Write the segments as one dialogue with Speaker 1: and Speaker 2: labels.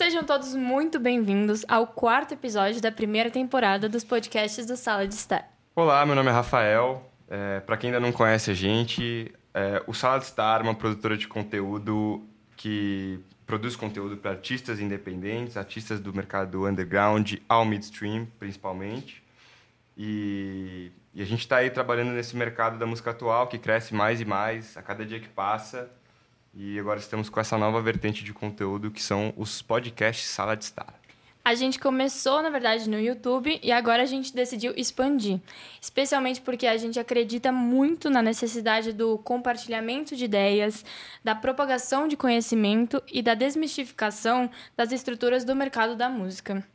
Speaker 1: Sejam todos muito bem-vindos ao quarto episódio da primeira temporada dos podcasts do Sala de Estar.
Speaker 2: Olá, meu nome é Rafael. É, Para quem ainda não conhece a gente, é, o Sala de Estar é uma produtora de conteúdo que produz conteúdo para artistas independentes, artistas do mercado underground ao midstream, principalmente. E, e a gente está aí trabalhando nesse mercado da música atual, que cresce mais e mais a cada dia que passa. E agora estamos com essa nova vertente de conteúdo que são os podcasts Sala de Estar.
Speaker 1: A gente começou, na verdade, no YouTube e agora a gente decidiu expandir. Especialmente porque a gente acredita muito na necessidade do compartilhamento de ideias, da propagação de conhecimento e da desmistificação das estruturas do mercado da música.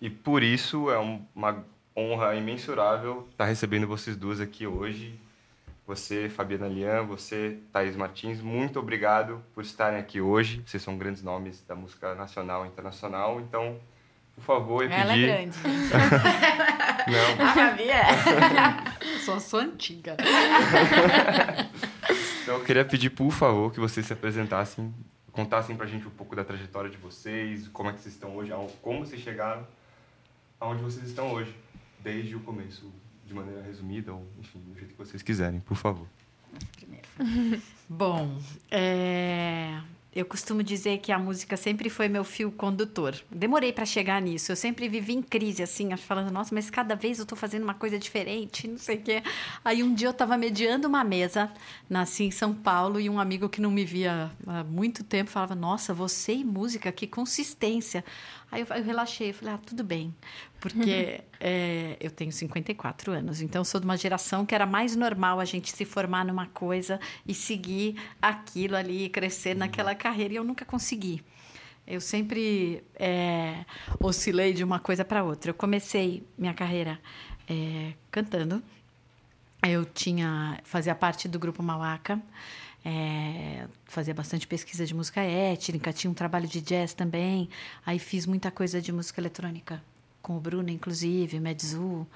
Speaker 2: E por isso é uma honra imensurável estar recebendo vocês duas aqui hoje. Você, Fabiana Lian, você, Thaís Martins, muito obrigado por estarem aqui hoje. Vocês são grandes nomes da música nacional e internacional, então, por favor, eu
Speaker 3: Ela
Speaker 2: pedi...
Speaker 3: é grande.
Speaker 2: Não.
Speaker 3: A Gabi é. sou, sou antiga.
Speaker 2: Então, eu queria pedir, por favor, que vocês se apresentassem, contassem pra gente um pouco da trajetória de vocês, como é que vocês estão hoje, como vocês chegaram aonde vocês estão hoje, desde o começo, de maneira resumida, ou, enfim, do jeito que vocês quiserem, por favor.
Speaker 3: Bom, é, eu costumo dizer que a música sempre foi meu fio condutor. Demorei para chegar nisso. Eu sempre vivi em crise, assim, falando, nossa, mas cada vez eu estou fazendo uma coisa diferente, não sei o quê. Aí um dia eu estava mediando uma mesa, nasci em São Paulo, e um amigo que não me via há muito tempo falava, nossa, você e música, que consistência. Aí eu, eu relaxei, eu falei, ah, tudo bem. Porque é, eu tenho 54 anos, então eu sou de uma geração que era mais normal a gente se formar numa coisa e seguir aquilo ali, crescer naquela carreira, e eu nunca consegui. Eu sempre é, oscilei de uma coisa para outra. Eu comecei minha carreira é, cantando. Eu tinha fazia parte do grupo Mauaca, é, fazia bastante pesquisa de música étnica, tinha um trabalho de jazz também. Aí fiz muita coisa de música eletrônica com o Bruno, inclusive, Medzu,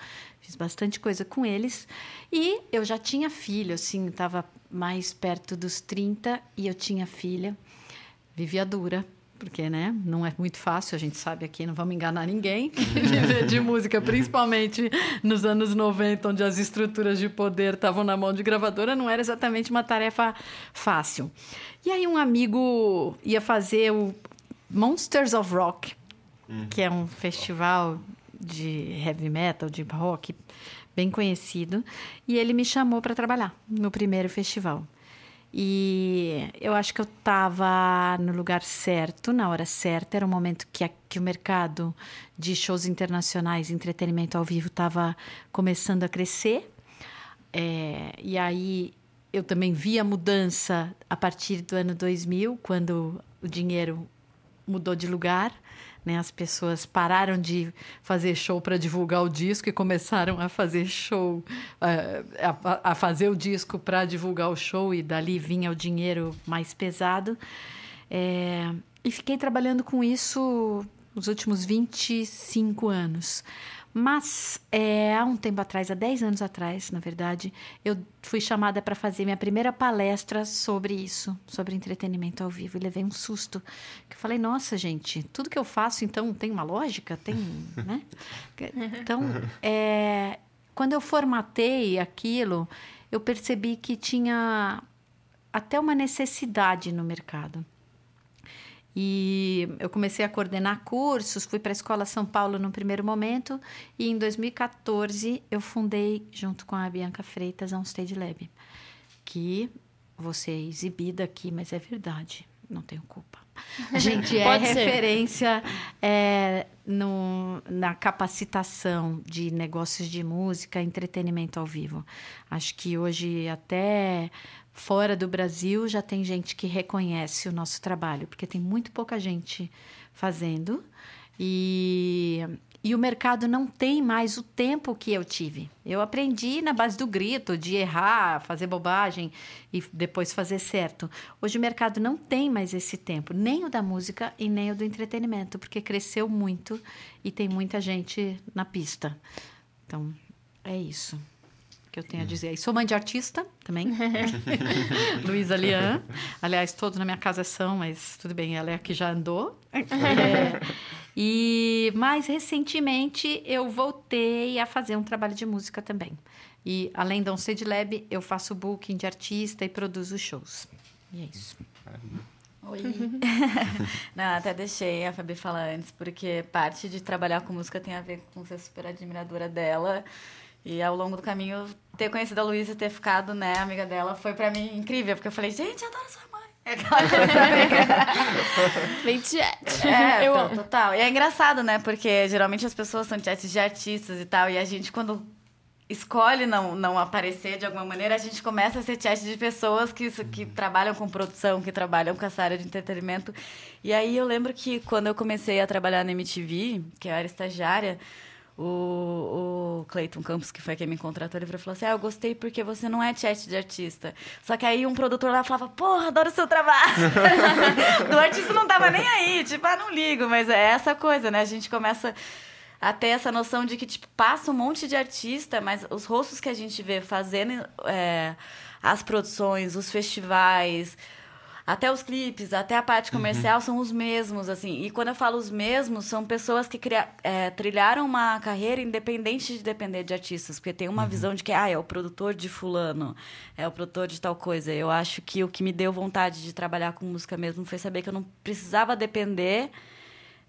Speaker 3: fiz bastante coisa com eles. E eu já tinha filho, assim, estava mais perto dos 30 e eu tinha filha. Vivia dura, porque, né, não é muito fácil, a gente sabe aqui, não vamos enganar ninguém, viver de música, principalmente nos anos 90, onde as estruturas de poder estavam na mão de gravadora, não era exatamente uma tarefa fácil. E aí um amigo ia fazer o Monsters of Rock, que é um festival de heavy metal, de rock, bem conhecido, e ele me chamou para trabalhar no primeiro festival. E eu acho que eu estava no lugar certo, na hora certa. Era um momento que, a, que o mercado de shows internacionais, entretenimento ao vivo, estava começando a crescer. É, e aí eu também vi a mudança a partir do ano 2000, quando o dinheiro mudou de lugar. Né? As pessoas pararam de fazer show para divulgar o disco e começaram a fazer show, eh, a, a fazer o disco para divulgar o show, e dali vinha o dinheiro mais pesado. É, e fiquei trabalhando com isso os últimos 25 anos. Mas é, há um tempo atrás, há 10 anos atrás, na verdade, eu fui chamada para fazer minha primeira palestra sobre isso, sobre entretenimento ao vivo. E levei um susto. Que eu falei, nossa, gente, tudo que eu faço, então, tem uma lógica? Tem, né? Então, é, quando eu formatei aquilo, eu percebi que tinha até uma necessidade no mercado. E eu comecei a coordenar cursos, fui para a Escola São Paulo no primeiro momento, e em 2014 eu fundei, junto com a Bianca Freitas, a Stage Lab, que vou ser exibida aqui, mas é verdade, não tenho culpa. A gente é referência é, no, na capacitação de negócios de música, entretenimento ao vivo. Acho que hoje até fora do Brasil já tem gente que reconhece o nosso trabalho, porque tem muito pouca gente fazendo e, e o mercado não tem mais o tempo que eu tive. Eu aprendi na base do grito, de errar, fazer bobagem e depois fazer certo. Hoje o mercado não tem mais esse tempo, nem o da música e nem o do entretenimento, porque cresceu muito e tem muita gente na pista. Então, é isso. Que eu tenho a dizer. E sou mãe de artista também. Luísa Lian. Aliás, todos na minha casa são, mas tudo bem, ela é a que já andou. É. E mais recentemente eu voltei a fazer um trabalho de música também. E além da Unced Lab, eu faço booking de artista e produzo shows. E é isso.
Speaker 4: Oi. Não, até deixei a Fabi falar antes, porque parte de trabalhar com música tem a ver com ser super admiradora dela. E ao longo do caminho, ter conhecido a Luísa e ter ficado, né, amiga dela, foi pra mim incrível, porque eu falei, gente, eu adoro sua mãe. É aquela coisa
Speaker 1: Bem chat.
Speaker 4: É,
Speaker 1: Eu amo.
Speaker 4: total. E é engraçado, né? Porque geralmente as pessoas são chats de artistas e tal, e a gente, quando escolhe não, não aparecer de alguma maneira, a gente começa a ser chat de pessoas que, que trabalham com produção, que trabalham com essa área de entretenimento. E aí eu lembro que quando eu comecei a trabalhar na MTV, que eu era estagiária, o, o Cleiton Campos, que foi quem me contratou, ele falou assim: Ah, eu gostei porque você não é chat de artista. Só que aí um produtor lá falava: Porra, adoro o seu trabalho. Do artista não tava nem aí, tipo, ah, não ligo, mas é essa coisa, né? A gente começa a ter essa noção de que, tipo, passa um monte de artista, mas os rostos que a gente vê fazendo é, as produções, os festivais, até os clipes, até a parte comercial são os mesmos, assim. E quando eu falo os mesmos, são pessoas que cria- é, trilharam uma carreira independente de depender de artistas, porque tem uma visão de que, ah, é o produtor de fulano, é o produtor de tal coisa. Eu acho que o que me deu vontade de trabalhar com música mesmo foi saber que eu não precisava depender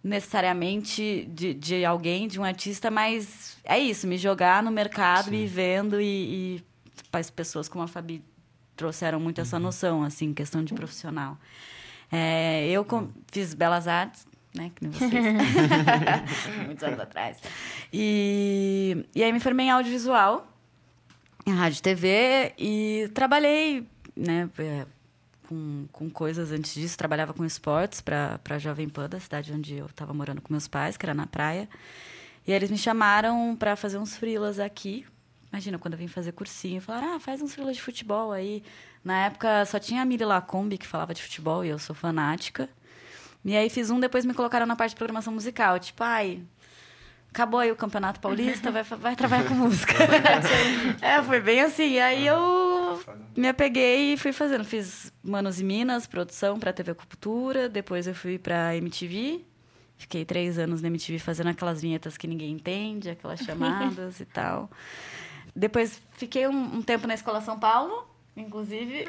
Speaker 4: necessariamente de, de alguém, de um artista, mas é isso, me jogar no mercado e ir vendo e, e as pessoas como a Fabi trouxeram muito essa noção, assim, questão de profissional. É, eu com- fiz Belas Artes, né, que nem vocês, muitos anos atrás, e, e aí me formei em audiovisual, em rádio e TV, e trabalhei, né, é, com, com coisas antes disso. Trabalhava com esportes para a Jovem Pan, da cidade onde eu estava morando com meus pais, que era na praia. E aí eles me chamaram para fazer uns frilas aqui. Imagina, quando eu vim fazer cursinho, falaram, ah, faz uns frilas de futebol aí. Na época só tinha a Miri Lacombe que falava de futebol e eu sou fanática. E aí fiz um, depois me colocaram na parte de programação musical. Tipo, ai, acabou aí o Campeonato Paulista, vai, vai trabalhar com música. é, foi bem assim. Aí eu me apeguei e fui fazendo. Fiz Manos e Minas, produção para TV Cultura. Depois eu fui para MTV. Fiquei três anos na MTV fazendo aquelas vinhetas que ninguém entende, aquelas chamadas e tal. Depois fiquei um, um tempo na Escola São Paulo, inclusive.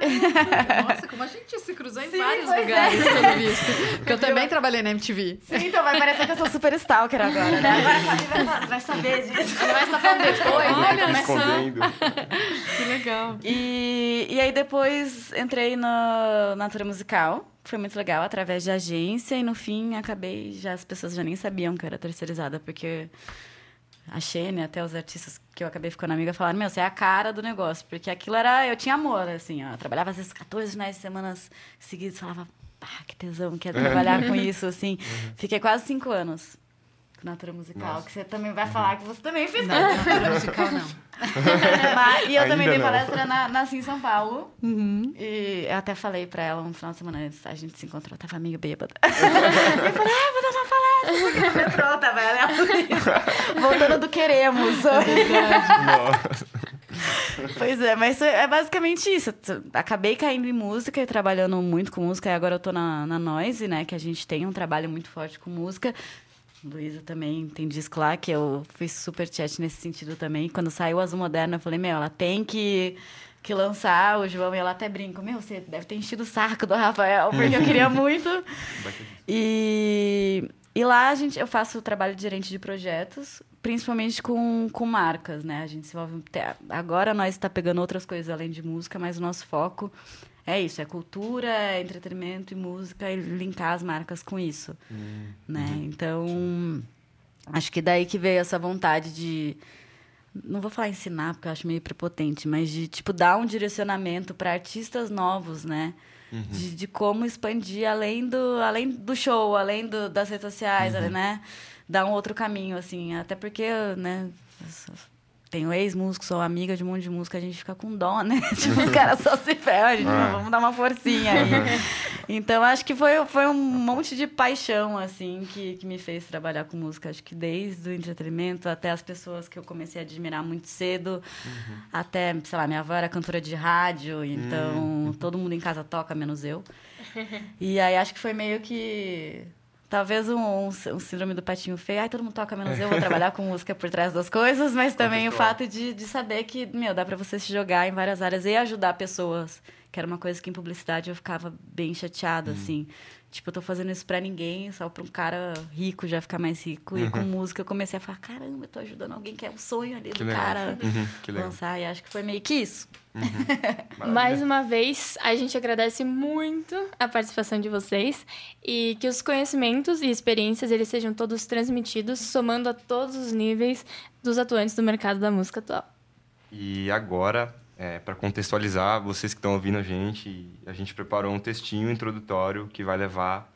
Speaker 3: Nossa, como a gente se cruzou em
Speaker 4: Sim,
Speaker 3: vários
Speaker 4: é.
Speaker 3: lugares, pelo visto. Porque eu também trabalhei na MTV.
Speaker 4: Sim, então vai parecer que eu sou super stalker agora, né? Agora vai, fa- vai saber disso.
Speaker 1: Vai falando depois, né?
Speaker 3: Olha
Speaker 2: Escondendo.
Speaker 3: Que legal.
Speaker 4: E, e aí depois entrei na Natura Musical. Foi muito legal, através de agência. E no fim, acabei... Já as pessoas já nem sabiam que eu era terceirizada, porque a Xene, até os artistas que eu acabei ficando amiga, falaram, meu, você é a cara do negócio. Porque aquilo era... Eu tinha amor, assim, ó. Eu trabalhava às vezes 14 finais de semana seguidos. Falava, ah, que tesão, quero trabalhar com isso, assim. Fiquei quase cinco anos Natura Musical.
Speaker 2: Nossa.
Speaker 4: Que você também vai falar que você também fez
Speaker 3: Não, não, musical não.
Speaker 4: mas- e eu também
Speaker 2: Ainda
Speaker 4: dei
Speaker 2: não.
Speaker 4: palestra na, nasci em São Paulo.
Speaker 3: Uhum.
Speaker 4: E eu até falei pra ela um final de semana antes, a gente se encontrou, tava meio bêbada. eu falei, ah, vou dar uma palestra no metrô, tava ela e. Voltando do queremos.
Speaker 2: Nossa.
Speaker 4: pois é, mas é basicamente isso. Acabei caindo em música e trabalhando muito com música, e agora eu tô na, na Noise, né, que a gente tem um trabalho muito forte com música. Luísa também tem disco lá, que eu fiz super chat nesse sentido também. Quando saiu o Azul Moderno, eu falei, meu, ela tem que, que lançar o João. E ela até brinca, meu, você deve ter enchido o saco do Rafael, porque eu queria muito. E, e lá a gente, eu faço o trabalho de gerente de projetos, principalmente com, com marcas, né? A gente se envolve... até- Agora nós está pegando outras coisas além de música, mas o nosso foco é isso, é cultura, é entretenimento e música e linkar as marcas com isso, né? Então, acho que daí que veio essa vontade de não vou falar ensinar porque eu acho meio prepotente, mas de tipo dar um direcionamento para artistas novos, né? De, de como expandir além do além do show, além do, das redes sociais, né? Dar um outro caminho assim, até porque, né, tenho ex-músico, sou amiga de um monte de música, a gente fica com dó, né? Tipo, os caras só se ferram, a gente
Speaker 2: É.
Speaker 4: vamos dar uma forcinha aí. Então, acho que foi, foi um monte de paixão, assim, que, que me fez trabalhar com música. Acho que desde o entretenimento até as pessoas que eu comecei a admirar muito cedo, uhum. até, sei lá, minha avó era cantora de rádio, então uhum. todo mundo em casa toca, menos eu. E aí acho que foi meio que Talvez um, um, um, síndrome do patinho feio. Ai, todo mundo toca menos eu, vou trabalhar com música por trás das coisas. Mas também o fato de, de saber que, meu, dá pra você se jogar em várias áreas e ajudar pessoas. Que era uma coisa que em publicidade eu ficava bem chateada, uhum. assim. Tipo, eu tô fazendo isso pra ninguém, só pra um cara rico já ficar mais rico. Uhum. E com uhum. música eu comecei a falar, caramba, eu tô ajudando alguém que é um sonho ali que do legal. cara uhum. lançar. E acho que foi meio que isso.
Speaker 1: Uhum. Mais uma vez, a gente agradece muito a participação de vocês e que os conhecimentos e experiências eles sejam todos transmitidos, somando a todos os níveis dos atuantes do mercado da música atual.
Speaker 2: E agora, é, para contextualizar, vocês que estão ouvindo a gente, a gente preparou um textinho introdutório que vai levar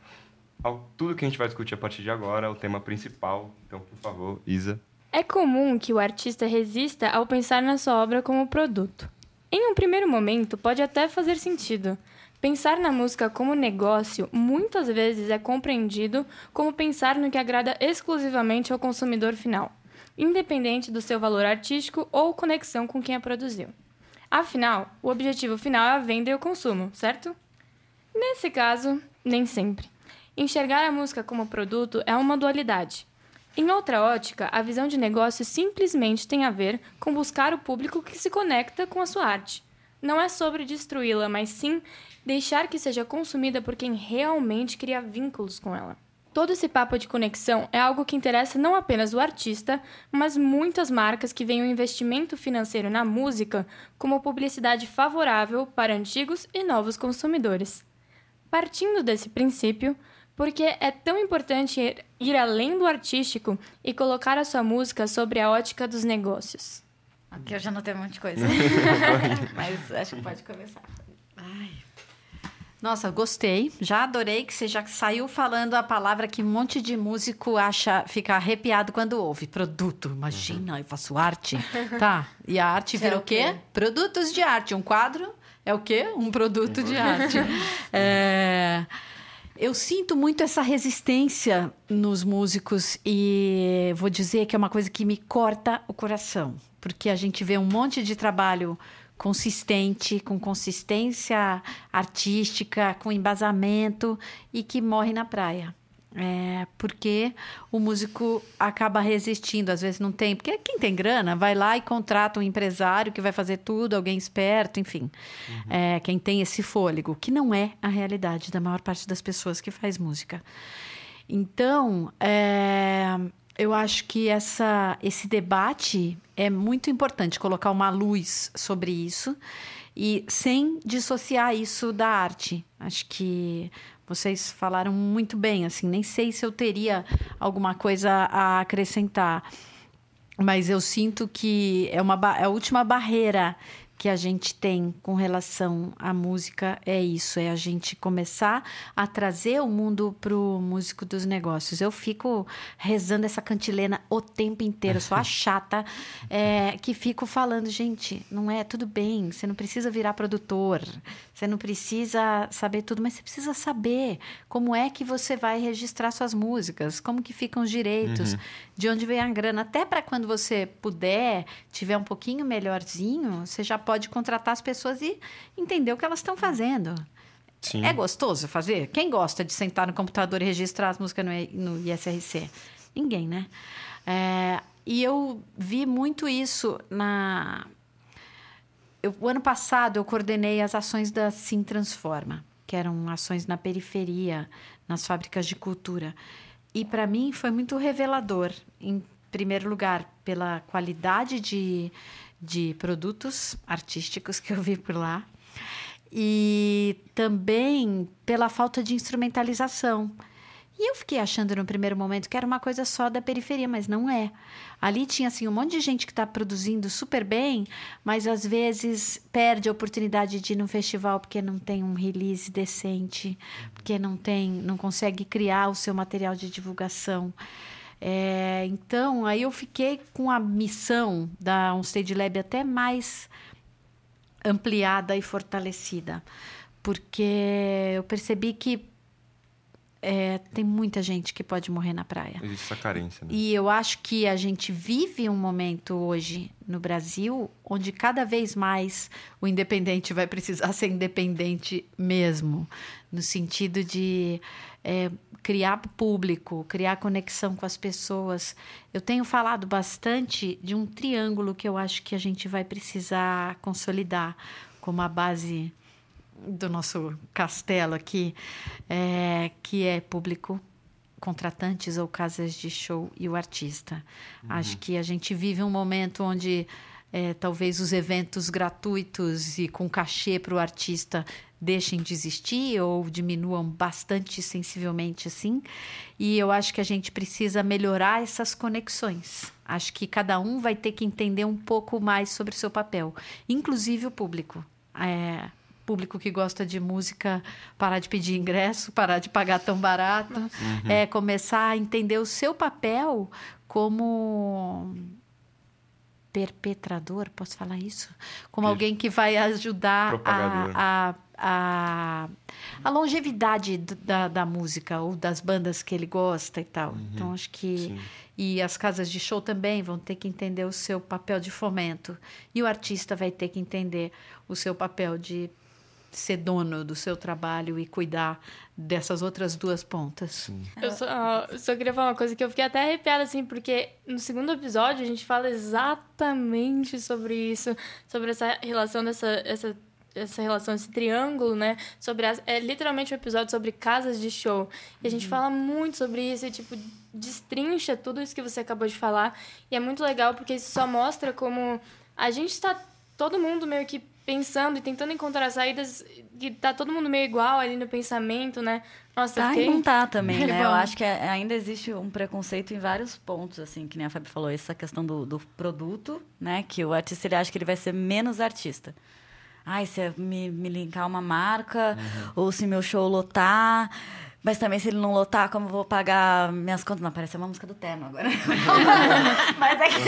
Speaker 2: ao tudo que a gente vai discutir a partir de agora, o tema principal. Então, por favor, Isa.
Speaker 1: É comum que o artista resista ao pensar na sua obra como produto. Em um primeiro momento, pode até fazer sentido. Pensar na música como negócio muitas vezes é compreendido como pensar no que agrada exclusivamente ao consumidor final, independente do seu valor artístico ou conexão com quem a produziu. Afinal, o objetivo final é a venda e o consumo, certo? Nesse caso, nem sempre. Enxergar a música como produto é uma dualidade. Em outra ótica, a visão de negócio simplesmente tem a ver com buscar o público que se conecta com a sua arte. Não é sobre destruí-la, mas sim deixar que seja consumida por quem realmente cria vínculos com ela. Todo esse papo de conexão é algo que interessa não apenas o artista, mas muitas marcas que veem o investimento financeiro na música como publicidade favorável para antigos e novos consumidores. Partindo desse princípio, porque é tão importante ir, além do artístico e colocar a sua música sobre a ótica dos negócios?
Speaker 4: Aqui eu já não tenho um monte de coisa. Mas acho que pode começar. Ai.
Speaker 3: Nossa, gostei. Já adorei que você já saiu falando a palavra que um monte de músico acha, fica arrepiado quando ouve. Produto. Imagina, uhum. eu faço arte. tá. E a arte vira é o quê? quê? Produtos de arte. Um quadro é o quê? Um produto de arte. é... Eu sinto muito essa resistência nos músicos e vou dizer que é uma coisa que me corta o coração, porque a gente vê um monte de trabalho consistente, com consistência artística, com embasamento e que morre na praia. É, porque o músico acaba resistindo, às vezes não tem. Porque quem tem grana vai lá e contrata um empresário que vai fazer tudo, alguém esperto, enfim. Uhum. É, quem tem esse fôlego, que não é a realidade da maior parte das pessoas que faz música. Então, é, eu acho que essa, esse debate é muito importante colocar uma luz sobre isso e sem dissociar isso da arte. Acho que vocês falaram muito bem, assim, nem sei se eu teria alguma coisa a acrescentar, mas eu sinto que é, uma, é a última barreira que a gente tem com relação à música é isso, é a gente começar a trazer o mundo pro músico dos negócios. Eu fico rezando essa cantilena o tempo inteiro, sou a chata é, que fico falando, gente, não é tudo bem, você não precisa virar produtor, você não precisa saber tudo, mas você precisa saber como é que você vai registrar suas músicas, como que ficam os direitos, uhum. de onde vem a grana, até para quando você puder, tiver um pouquinho melhorzinho, você já pode contratar as pessoas e entender o que elas estão fazendo. Sim. É gostoso fazer? Quem gosta de sentar no computador e registrar as músicas no, ISRC? Ninguém, né? É, e eu vi muito isso na. Eu, o ano passado eu coordenei as ações da Sim Transforma, que eram ações na periferia, nas fábricas de cultura. E para mim foi muito revelador, em primeiro lugar, pela qualidade de, de produtos artísticos que eu vi por lá e também pela falta de instrumentalização. E eu fiquei achando no primeiro momento que era uma coisa só da periferia, mas não é. Ali tinha assim um monte de gente que está produzindo super bem, mas às vezes perde a oportunidade de ir no festival porque não tem um release decente, porque não tem, não consegue criar o seu material de divulgação. É, então, aí eu fiquei com a missão da Onstage Lab até mais ampliada e fortalecida. porque eu percebi que é, tem muita gente que pode morrer na praia.
Speaker 2: Existe essa carência, né?
Speaker 3: E eu acho que a gente vive um momento hoje no Brasil onde cada vez mais o independente vai precisar ser independente mesmo, no sentido de é, criar público, criar conexão com as pessoas. Eu tenho falado bastante de um triângulo que eu acho que a gente vai precisar consolidar como a base do nosso castelo aqui, é, que é público, contratantes ou casas de show e o artista. Uhum. Acho que a gente vive um momento onde é, talvez os eventos gratuitos e com cachê para o artista deixem de existir ou diminuam bastante sensivelmente assim. E eu acho que a gente precisa melhorar essas conexões. Acho que cada um vai ter que entender um pouco mais sobre o seu papel, inclusive o público. É, público que gosta de música parar de pedir ingresso, parar de pagar tão barato, uhum. é começar a entender o seu papel como perpetrador, posso falar isso? Como alguém que vai ajudar a, a, a, a, longevidade da, da música ou das bandas que ele gosta e tal. Uhum. Então, acho que. Sim. E as casas de show também vão ter que entender o seu papel de fomento. E o artista vai ter que entender o seu papel de ser dono do seu trabalho e cuidar dessas outras duas pontas.
Speaker 1: Eu só, só, queria falar uma coisa que eu fiquei até arrepiada, assim, porque no segundo episódio a gente fala exatamente sobre isso, sobre essa relação dessa. Essa, essa relação, esse triângulo, né? Sobre as, é literalmente um episódio sobre casas de show. E a gente uhum. fala muito sobre isso e, tipo, destrincha tudo isso que você acabou de falar. E é muito legal porque isso só mostra como a gente está todo mundo meio que pensando e tentando encontrar saídas que tá todo mundo meio igual ali no pensamento, né?
Speaker 4: Nossa, tá fiquei... e não tá também, né? Eu acho que é, ainda existe um preconceito em vários pontos, assim, que nem a Fábio falou, essa questão do, do produto, né? Que o artista, ele acha que ele vai ser menos artista. Ai, se me, me linkar uma marca, uhum. ou se meu show lotar mas também, se ele não lotar, como eu vou pagar minhas contas? Não, parece uma música do Terno agora. Mas é que.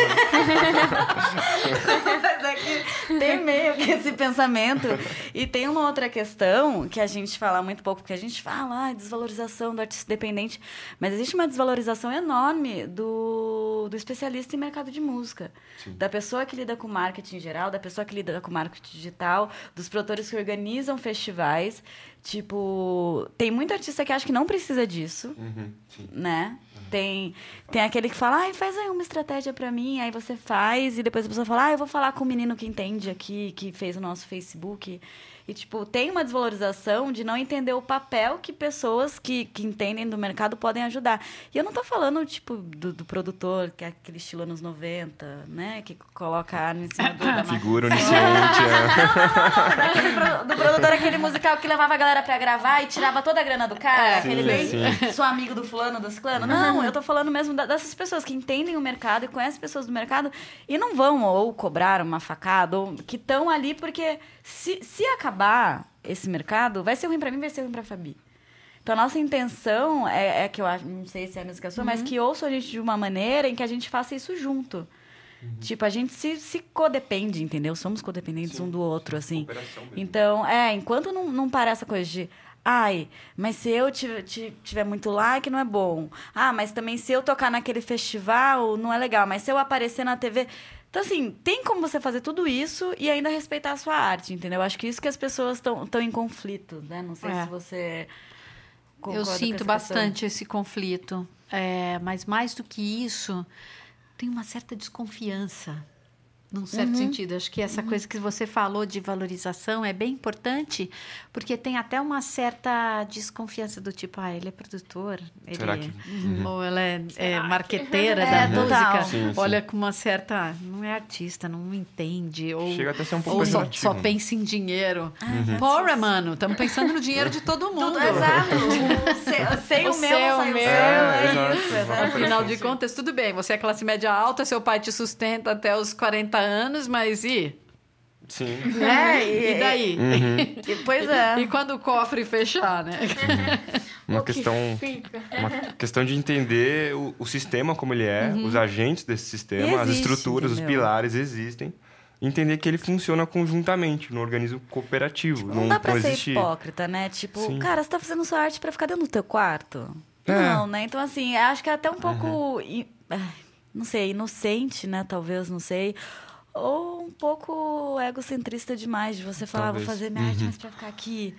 Speaker 4: Mas é que tem meio que esse pensamento. E tem uma outra questão que a gente fala muito pouco, porque a gente fala, ah, desvalorização do artista dependente. Mas existe uma desvalorização enorme do, do especialista em mercado de música. Sim. Da pessoa que lida com marketing geral, da pessoa que lida com marketing digital, dos produtores que organizam festivais. Tipo, tem muito artista que acha que não precisa disso, uhum, né? Uhum. Tem, tem aquele que fala, ai, faz aí uma estratégia para mim, aí você faz, e depois a pessoa fala, ah, eu vou falar com o menino que entende aqui, que fez o nosso Facebook. E, tipo, tem uma desvalorização de não entender o papel que pessoas que, que entendem do mercado podem ajudar. E eu não tô falando, tipo, do, do produtor, que é aquele estilo anos 90, né? Que coloca a arma em cima do, da
Speaker 2: Figura onisciente. é.
Speaker 4: não, do, do produtor, aquele musical que levava a galera pra gravar e tirava toda a grana do cara. É, aquele bem, sou amigo do fulano, do ciclano. Não, eu tô falando mesmo dessas pessoas que entendem o mercado e conhecem pessoas do mercado e não vão ou cobrar uma facada, ou que estão ali porque se, se acabar esse mercado, vai ser ruim para mim, vai ser ruim para Fabi. Então, a nossa intenção é, é, que eu acho, não sei se é a música sua, uhum. mas que ouça a gente de uma maneira em que a gente faça isso junto. Uhum. Tipo, a gente se, se codepende, entendeu? Somos codependentes sim, um do outro, sim, assim. Então, é, enquanto não, não parar essa coisa de. Ai, mas se eu tiver, tiver muito like, não é bom. Ah, mas também se eu tocar naquele festival, não é legal. Mas se eu aparecer na TV. Então, assim, tem como você fazer tudo isso e ainda respeitar a sua arte, entendeu? Acho que isso que as pessoas estão em conflito, né? Não sei é. se você.
Speaker 3: Eu sinto bastante esse conflito. É, mas mais do que isso, tem uma certa desconfiança num certo uhum. sentido. Acho que essa uhum. coisa que você falou de valorização é bem importante, porque tem até uma certa desconfiança do tipo, ah, ele é produtor, ele Será que... Uhum. ou ela é, é marqueteira é, da música. Sim, sim. Olha com uma certa, não é artista, não entende ou
Speaker 2: chega até a ser um pouco
Speaker 3: ou só, só, pensa em dinheiro. Uhum. Porra, mano, estamos pensando no dinheiro de todo mundo. Tudo,
Speaker 4: exato. sem o, o, meu, seu, o meu,
Speaker 3: é, isso. Afinal de contas, tudo bem. Você é classe média alta, seu pai te sustenta até os 40 anos, mas e?
Speaker 2: Sim.
Speaker 3: É, e, e daí?
Speaker 2: Uhum.
Speaker 4: E, pois é.
Speaker 3: E quando o cofre fechar, né?
Speaker 2: Uma questão, que uma questão de entender o, o sistema como ele é, uhum. os agentes desse sistema, as estruturas, entendeu? os pilares existem. entender que ele funciona conjuntamente, no organismo cooperativo.
Speaker 4: Tipo, não,
Speaker 2: não
Speaker 4: dá pra
Speaker 2: não
Speaker 4: ser
Speaker 2: existe...
Speaker 4: hipócrita, né? Tipo,
Speaker 2: Sim.
Speaker 4: cara, você tá fazendo sua arte pra ficar dentro do teu quarto?
Speaker 2: É.
Speaker 4: Não, né? Então, assim, acho que é até um pouco. ai, Não sei, inocente, né? Talvez, não sei. Ou um pouco egocentrista demais de você falar,
Speaker 2: Talvez.
Speaker 4: vou fazer minha arte,
Speaker 2: Uhum.
Speaker 4: mas pra ficar aqui.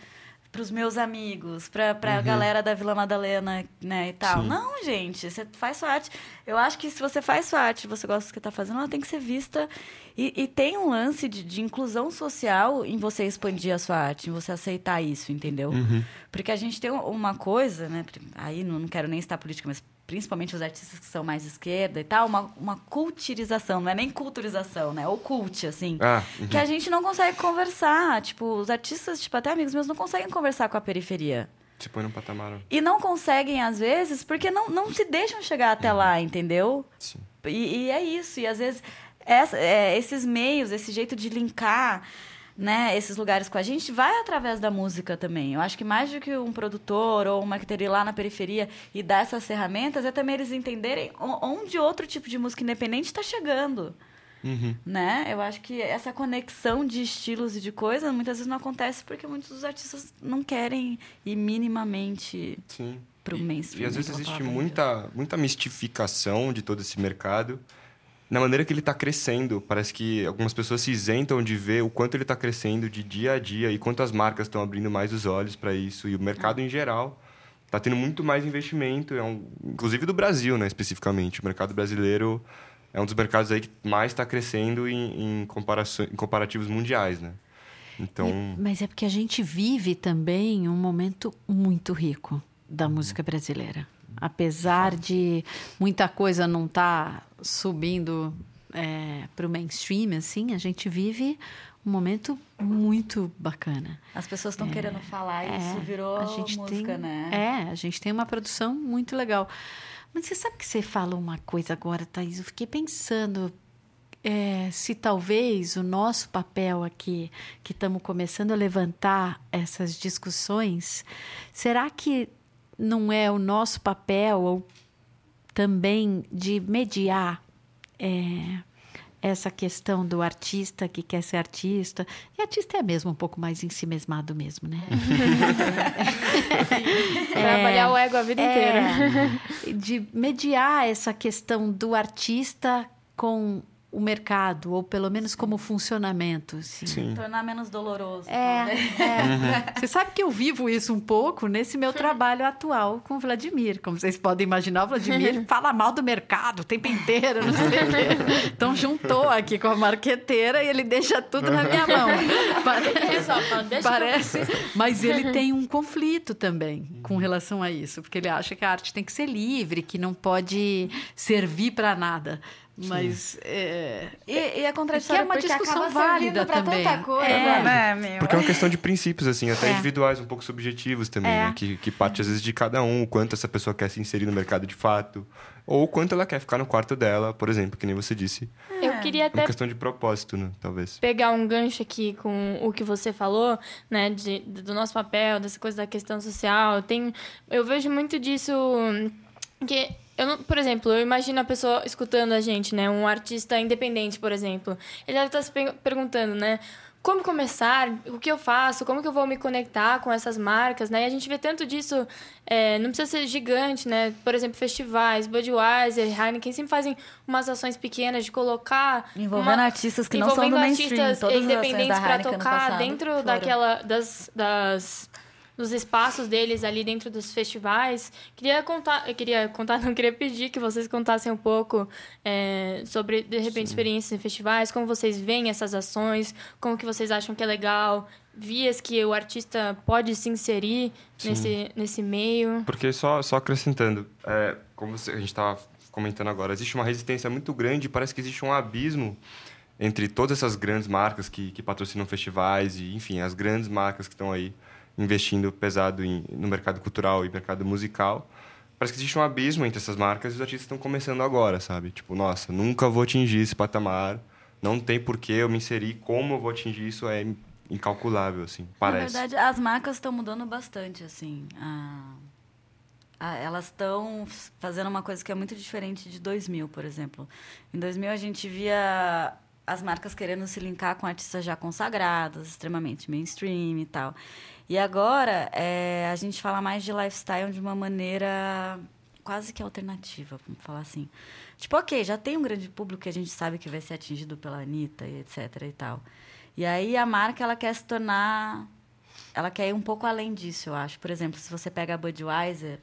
Speaker 4: Pros meus amigos, pra
Speaker 2: Uhum.
Speaker 4: galera da Vila Madalena, né, e tal.
Speaker 2: Sim.
Speaker 4: Não, gente, você faz sua arte. Eu acho que se você faz sua arte você gosta do que tá fazendo, ela tem que ser vista. E, e tem um lance de, de inclusão social em você expandir a sua arte, em você aceitar isso, entendeu?
Speaker 2: Uhum.
Speaker 4: Porque a gente tem uma coisa, né? Aí não não quero nem estar política, mas principalmente os artistas que são mais esquerda e tal, uma, uma culturização, não é nem culturização, né? Ou cult, assim.
Speaker 2: Ah, uhum.
Speaker 4: Que a gente não consegue conversar. Tipo, os artistas, tipo, até amigos meus, não conseguem conversar com a periferia.
Speaker 2: Se põe no patamar.
Speaker 4: E não conseguem, às vezes, porque não, não se deixam chegar até lá, entendeu?
Speaker 2: Sim.
Speaker 4: E, e é isso. E às vezes, essa- é, esses meios, esse jeito de linkar né, esses lugares com a gente vai através da música também. Eu acho que mais do que um produtor ou um marqueteiro ir lá na periferia e dar essas ferramentas, é também eles entenderem o- onde outro tipo de música independente está chegando.
Speaker 2: Uhum.
Speaker 4: Né? Eu acho que essa conexão de estilos e de coisas muitas vezes não acontece porque muitos dos artistas não querem ir minimamente
Speaker 2: Sim.
Speaker 4: pro
Speaker 2: E-
Speaker 4: mainstream.
Speaker 2: E às vezes
Speaker 4: aquela
Speaker 2: existe muita, muita mistificação de todo esse mercado na maneira que ele está crescendo. Parece que algumas pessoas se isentam de ver o quanto ele está crescendo de dia a dia e quantas marcas estão abrindo mais os olhos para isso. E o mercado em geral está tendo muito mais investimento, é um, inclusive do Brasil, né, especificamente. O mercado brasileiro é um dos mercados aí que mais está crescendo em, em, em comparativos mundiais, né? Então,
Speaker 3: E- mas é porque a gente vive também um momento muito rico da música brasileira. Apesar de muita coisa não estar subindo para o mainstream, assim, a gente vive um momento muito bacana.
Speaker 4: As pessoas estão querendo falar e
Speaker 3: É,
Speaker 4: isso virou
Speaker 3: a gente
Speaker 4: música,
Speaker 3: tem,
Speaker 4: né?
Speaker 3: É, a gente tem uma produção muito legal. Mas você sabe que você fala uma coisa agora, Thaís? Eu fiquei pensando é, se talvez o nosso papel aqui, que estamos começando a levantar essas discussões, será que não é o nosso papel ou também de mediar é, essa questão do artista que quer ser artista? E artista é mesmo um pouco mais ensimesmado mesmo, né?
Speaker 1: Trabalhar o ego a vida inteira.
Speaker 3: É, de mediar essa questão do artista com o mercado, ou pelo menos como funcionamento. Assim.
Speaker 2: sim.
Speaker 4: Tornar menos doloroso.
Speaker 3: É, é. Você sabe que eu vivo isso um pouco nesse meu trabalho atual com o Vladimir. Como vocês podem imaginar, o Vladimir fala mal do mercado o tempo inteiro, não sei o quê. Então juntou aqui com a marqueteira e ele deixa tudo na minha mão.
Speaker 1: Ele só fala, "Deixa que eu
Speaker 3: Parece, mas ele tem um conflito também com relação a isso, porque ele acha que a arte tem que ser livre, que não pode servir para nada. Mas é,
Speaker 4: E, e é contraditório
Speaker 3: Que é uma
Speaker 4: porque
Speaker 3: discussão
Speaker 4: acaba
Speaker 3: válida também.
Speaker 4: tanta coisa,
Speaker 3: É.
Speaker 4: né, meu?
Speaker 2: Porque é uma questão de princípios, assim, até
Speaker 3: É.
Speaker 2: individuais, um pouco subjetivos também,
Speaker 3: É.
Speaker 2: né? Que, que parte, às vezes, de cada um, o quanto essa pessoa quer se inserir no mercado de fato, ou o quanto ela quer ficar no quarto dela, por exemplo, que nem você disse.
Speaker 1: Eu queria
Speaker 2: É
Speaker 1: até
Speaker 2: uma questão de propósito, né? Talvez.
Speaker 1: pegar um gancho aqui com o que você falou, né, de, do nosso papel, dessa coisa da questão social. Tem, eu vejo muito disso que eu não, por exemplo, eu imagino a pessoa escutando a gente, né, um artista independente, por exemplo. Ele deve estar se pe- perguntando, né, como começar, o que eu faço, como que eu vou me conectar com essas marcas, né? E a gente vê tanto disso, é, não precisa ser gigante, né? Por exemplo, festivais, Budweiser, Heineken sempre fazem umas ações pequenas de colocar
Speaker 4: Envolvendo
Speaker 1: uma-
Speaker 4: artistas que não são
Speaker 1: envolvendo
Speaker 4: do mainstream.
Speaker 1: artistas
Speaker 4: Todas as ações
Speaker 1: independentes para tocar dentro
Speaker 4: foram.
Speaker 1: daquela das, das dos espaços deles ali dentro dos festivais. Queria contar, eu queria contar, não queria pedir que vocês contassem um pouco é, sobre de repente experiências em festivais, como vocês veem essas ações, como que vocês acham que é legal, vias que o artista pode se inserir
Speaker 2: Sim.
Speaker 1: nesse nesse meio.
Speaker 2: Porque só, só acrescentando, é, como você- a gente estava comentando agora, existe uma resistência muito grande, parece que existe um abismo entre todas essas grandes marcas que, que patrocinam festivais e, enfim, as grandes marcas que estão aí investindo pesado em, no mercado cultural e mercado musical. Parece que existe um abismo entre essas marcas e os artistas estão começando agora, sabe? Tipo, nossa, nunca vou atingir esse patamar, não tem por que eu me inserir, como eu vou atingir isso é incalculável, assim, parece.
Speaker 4: Na verdade, as marcas estão mudando bastante, assim. A- a- elas estão fazendo uma coisa que é muito diferente de 2000, por exemplo. Em 2000, a gente via as marcas querendo se linkar com artistas já consagrados, extremamente mainstream e tal. E agora é, a gente fala mais de lifestyle de uma maneira quase que alternativa, vamos falar assim. Tipo, ok, já tem um grande público que a gente sabe que vai ser atingido pela Anitta e etc e tal. E aí a marca, ela quer se tornar... Ela quer ir um pouco além disso, eu acho. Por exemplo, se você pega a Budweiser,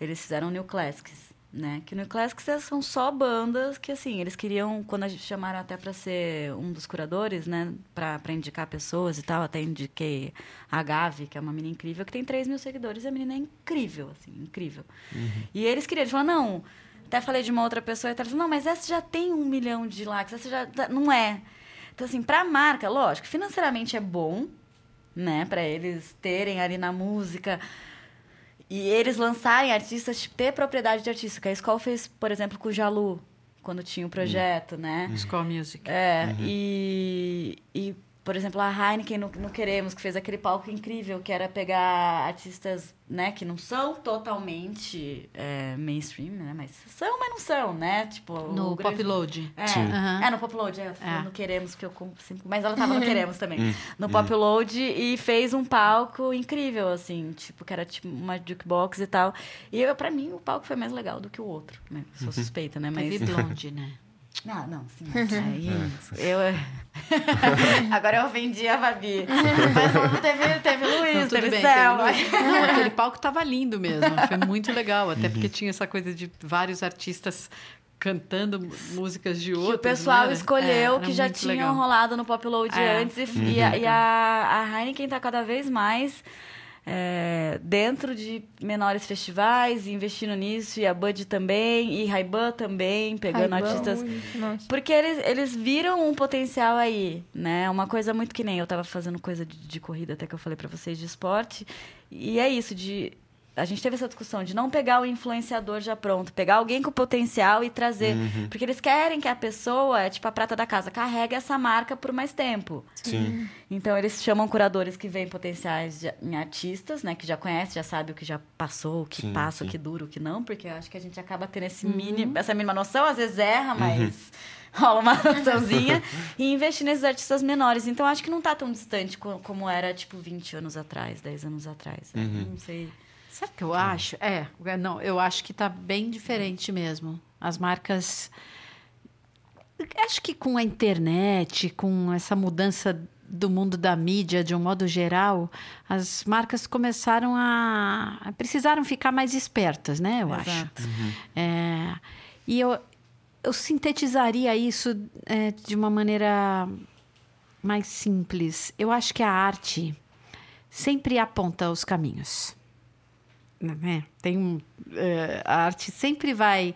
Speaker 4: eles fizeram New Classics, né? Que New Classics são só bandas que, assim, eles queriam... Quando a gente chamaram até para ser um dos curadores, né? Para indicar pessoas e tal, até indiquei a Gavi, que é uma menina incrível, que tem 3 mil seguidores. E a menina é incrível, assim, incrível. E eles queriam... Eles falaram, não... Até falei de uma outra pessoa e falou, não, mas essa já tem um milhão de likes, essa já... tá- Não é. Então, assim, pra marca, lógico, financeiramente é bom, né? Pra eles terem ali na música... E eles lançarem artistas, tipo, ter propriedade de artista. Que a escola fez, por exemplo, com o Jalu, quando tinha o projeto, né?
Speaker 3: School Music.
Speaker 4: É, e, e, por exemplo, a Heineken no, no Queremos, que fez aquele palco incrível, que era pegar artistas, né, que não são totalmente é, mainstream, né, mas são, mas não são, né, tipo...
Speaker 3: No
Speaker 4: grande-
Speaker 3: Pop Load.
Speaker 4: É.
Speaker 3: Aham.
Speaker 4: é, no Pop Load, é,
Speaker 3: É.
Speaker 4: no Queremos, que eu cinco, mas ela tava no Queremos também. No Pop Load e fez um palco incrível, assim, tipo, que era tipo uma jukebox e tal. E eu, pra mim, o palco foi mais legal do que o outro, né? Sou suspeita, né? Mas.
Speaker 3: Teve Blonde, né?
Speaker 4: Ah, não, sim. mas Aí, eu... Agora eu ofendi a Fabi. Mas teve, teve Luiz,
Speaker 3: Não,
Speaker 4: teve
Speaker 3: bem,
Speaker 4: Selma.
Speaker 3: teve Luiz. Não, aquele palco tava lindo mesmo. Foi muito legal. Até porque tinha essa coisa de vários artistas cantando músicas de
Speaker 4: Que
Speaker 3: outros.
Speaker 4: o pessoal
Speaker 3: né?
Speaker 4: escolheu
Speaker 3: É,
Speaker 4: que já tinham
Speaker 3: legal.
Speaker 4: rolado no Pop Load
Speaker 3: É.
Speaker 4: antes. E, e a, e a, a Heineken tá cada vez mais é, dentro de menores festivais, investindo nisso. E a Bud também, e Ray-Ban também, pegando artistas...
Speaker 1: nossa.
Speaker 4: Porque eles, eles viram um potencial aí, né? Uma coisa muito que nem eu tava fazendo coisa de, de corrida, até que eu falei pra vocês, de esporte. E é isso, de... A gente teve essa discussão de não pegar o influenciador já pronto, pegar alguém com potencial e trazer. Porque eles querem que a pessoa, tipo a prata da casa, carregue essa marca por mais tempo.
Speaker 2: Sim.
Speaker 4: Então, eles chamam curadores que veem potenciais de- em artistas, né? Que já conhece, já sabe o que já passou, o que
Speaker 2: Sim,
Speaker 4: passa,
Speaker 2: sim.
Speaker 4: o que dura, o que não. Porque eu acho que a gente acaba tendo esse mini, essa mínima noção. Às vezes erra, mas rola uma noçãozinha. e investir nesses artistas menores. Então, acho que não tá tão distante co- como era, tipo, 20 anos atrás, 10 anos atrás.
Speaker 2: Uhum.
Speaker 4: Não sei.
Speaker 3: Sabe o que eu acho? É, não, eu acho que tá bem diferente mesmo. As marcas. Acho que com a internet, com essa mudança do mundo da mídia de um modo geral, as marcas começaram a. precisaram ficar mais espertas, né? Eu acho.
Speaker 4: Exato.
Speaker 3: É, e eu, eu sintetizaria isso é, de uma maneira mais simples. Eu acho que a arte sempre aponta os caminhos. Né? Tem é, a arte sempre vai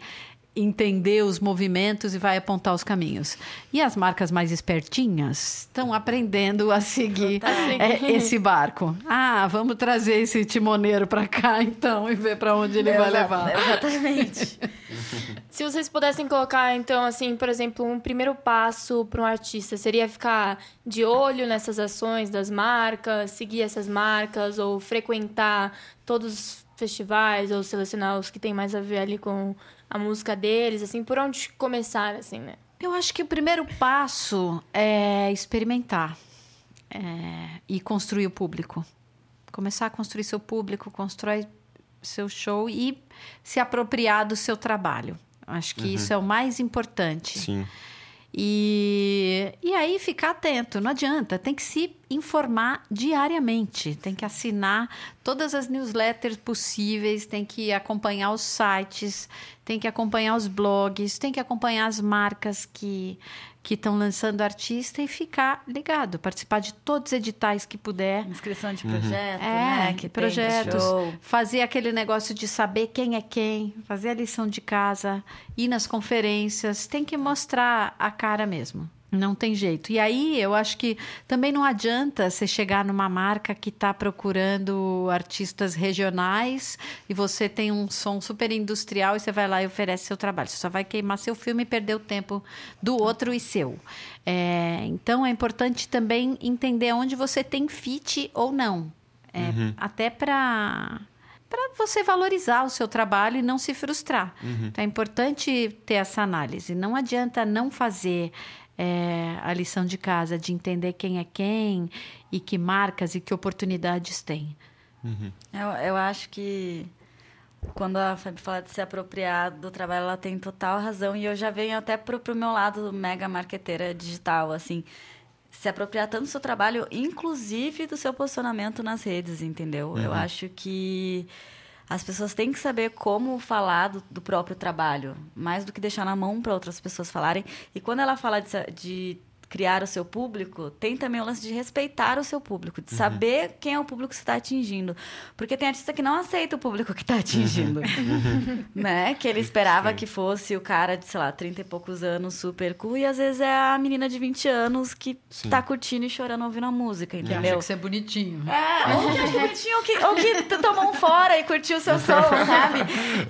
Speaker 3: entender os movimentos e vai apontar os caminhos. E as marcas mais espertinhas estão aprendendo a seguir é, esse barco. Ah, vamos trazer esse timoneiro para cá então e ver para onde ele vai levar.
Speaker 4: Exatamente.
Speaker 1: Se vocês pudessem colocar, então, assim, por exemplo, um primeiro passo para um artista, seria ficar de olho nessas ações das marcas, seguir essas marcas, ou frequentar todos os festivais, ou selecionar os que tem mais a ver ali com a música deles, assim, por onde começar, assim, né?
Speaker 3: Eu acho que o primeiro passo é experimentar é, e construir o público. Começar a construir seu público, constrói seu show e se apropriar do seu trabalho. Acho que isso é o mais importante.
Speaker 2: Sim.
Speaker 3: E, e aí ficar atento, não adianta, tem que se informar diariamente, tem que assinar todas as newsletters possíveis, tem que acompanhar os sites, tem que acompanhar os blogs, tem que acompanhar as marcas que que estão lançando artista e ficar ligado, participar de todos os editais que puder.
Speaker 4: Inscrição de projeto,
Speaker 3: É,
Speaker 4: né? Que
Speaker 3: projetos. Fazer aquele negócio de saber quem é quem, fazer a lição de casa, ir nas conferências, tem que mostrar a cara mesmo. Não tem jeito. E aí eu acho que também não adianta você chegar numa marca que está procurando artistas regionais e você tem um som super industrial e você vai lá e oferece seu trabalho. Você só vai queimar seu filme e perder o tempo do outro e seu. É, então é importante também entender onde você tem fit ou não. É, Até para para você valorizar o seu trabalho e não se frustrar. Então é importante ter essa análise. Não adianta não fazer é, a lição de casa, de entender quem é quem e que marcas e que oportunidades tem.
Speaker 4: Uhum. Eu, eu acho que quando a Fabi fala de se apropriar do trabalho, ela tem total razão. E eu já venho até pro, pro meu lado mega marqueteira digital, assim. Se apropriar tanto do seu trabalho, inclusive do seu posicionamento nas redes, entendeu? Uhum. Eu acho que as pessoas têm que saber como falar do, do próprio trabalho, mais do que deixar na mão para outras pessoas falarem. E quando ela fala de, de criar o seu público, tem também o lance de respeitar o seu público, de uhum. saber quem é o público que você está atingindo. Porque tem artista que não aceita o público que está atingindo. Uhum. né? Que ele esperava Sim. que fosse o cara de, sei lá, 30 e poucos anos, super cool, e às vezes é a menina de 20 anos que Sim. tá curtindo e chorando ouvindo a música, entendeu? Acha
Speaker 3: que você é bonitinho.
Speaker 4: É, ou que é bonitinho, ou que, ou que tomou um fora e curtiu o seu som, sabe?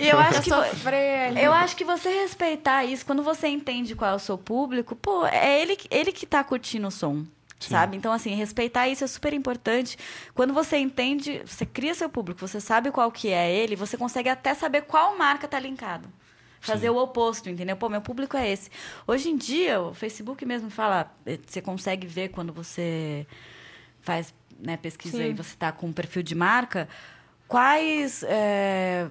Speaker 4: E eu acho eu que. Sofrer, eu acho que você respeitar isso, quando você entende qual é o seu público, pô, é ele, ele que tá curtindo o som. Sim. Sabe? Então, assim, respeitar isso é super importante. Quando você entende, você cria seu público, você sabe qual que é ele, você consegue até saber qual marca tá linkado. Fazer Sim. o oposto, entendeu? Pô, meu público é esse. Hoje em dia, o Facebook mesmo fala, eh, você consegue ver quando você faz né, pesquisa Sim. e você tá com um perfil de marca, quais. É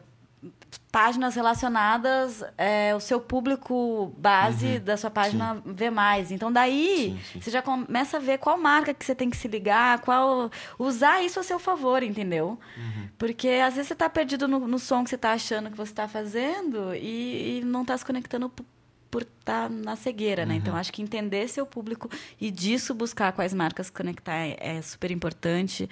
Speaker 4: páginas relacionadas é, o seu público base uhum. da sua página sim. vê mais. Então daí sim, sim. você já começa a ver qual marca que você tem que se ligar, qual usar isso a seu favor, entendeu? Uhum. Porque às vezes você está perdido no, no, som que você está achando que você está fazendo e, e não está se conectando por estar tá na cegueira, né? Então, uhum. Então, acho que entender seu público e disso buscar quais marcas conectar é, é super importante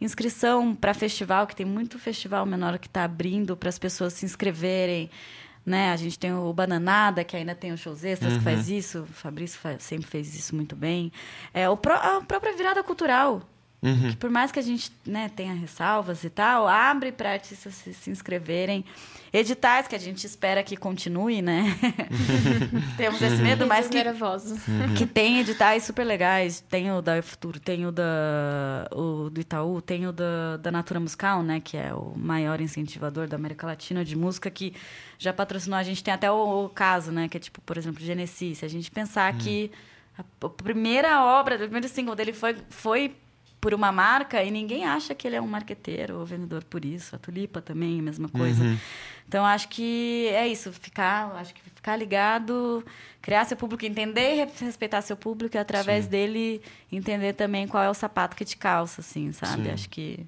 Speaker 4: inscrição para festival, que tem muito festival menor que está abrindo para as pessoas se inscreverem. Né? A gente tem o Bananada, que ainda tem os shows extras, uhum. que faz isso. O Fabrício faz, sempre fez isso muito bem. É, o pro, a própria virada cultural. Uhum. Que por mais que a gente né, tenha ressalvas e tal, abre para artistas se, se inscreverem. Editais que a gente espera que continue, né? Temos esse medo, mas que,
Speaker 1: uhum.
Speaker 4: que tem editais super legais. Tem o da Futuro, tem o, da, o do Itaú, tem o da, da Natura Musical, né? Que é o maior incentivador da América Latina de música, que já patrocinou. A gente tem até o, o caso, né? Que é tipo, por exemplo, Genesis. Se a gente pensar uhum. que a, a primeira obra, o primeiro single dele foi, foi por uma marca e ninguém acha que ele é um marqueteiro ou vendedor por isso. A Tulipa também, a mesma coisa. Uhum. Então, acho que é isso, ficar, acho que ficar ligado, criar seu público, entender e respeitar seu público e através Sim. dele entender também qual é o sapato que te calça, assim, sabe? Sim. Acho que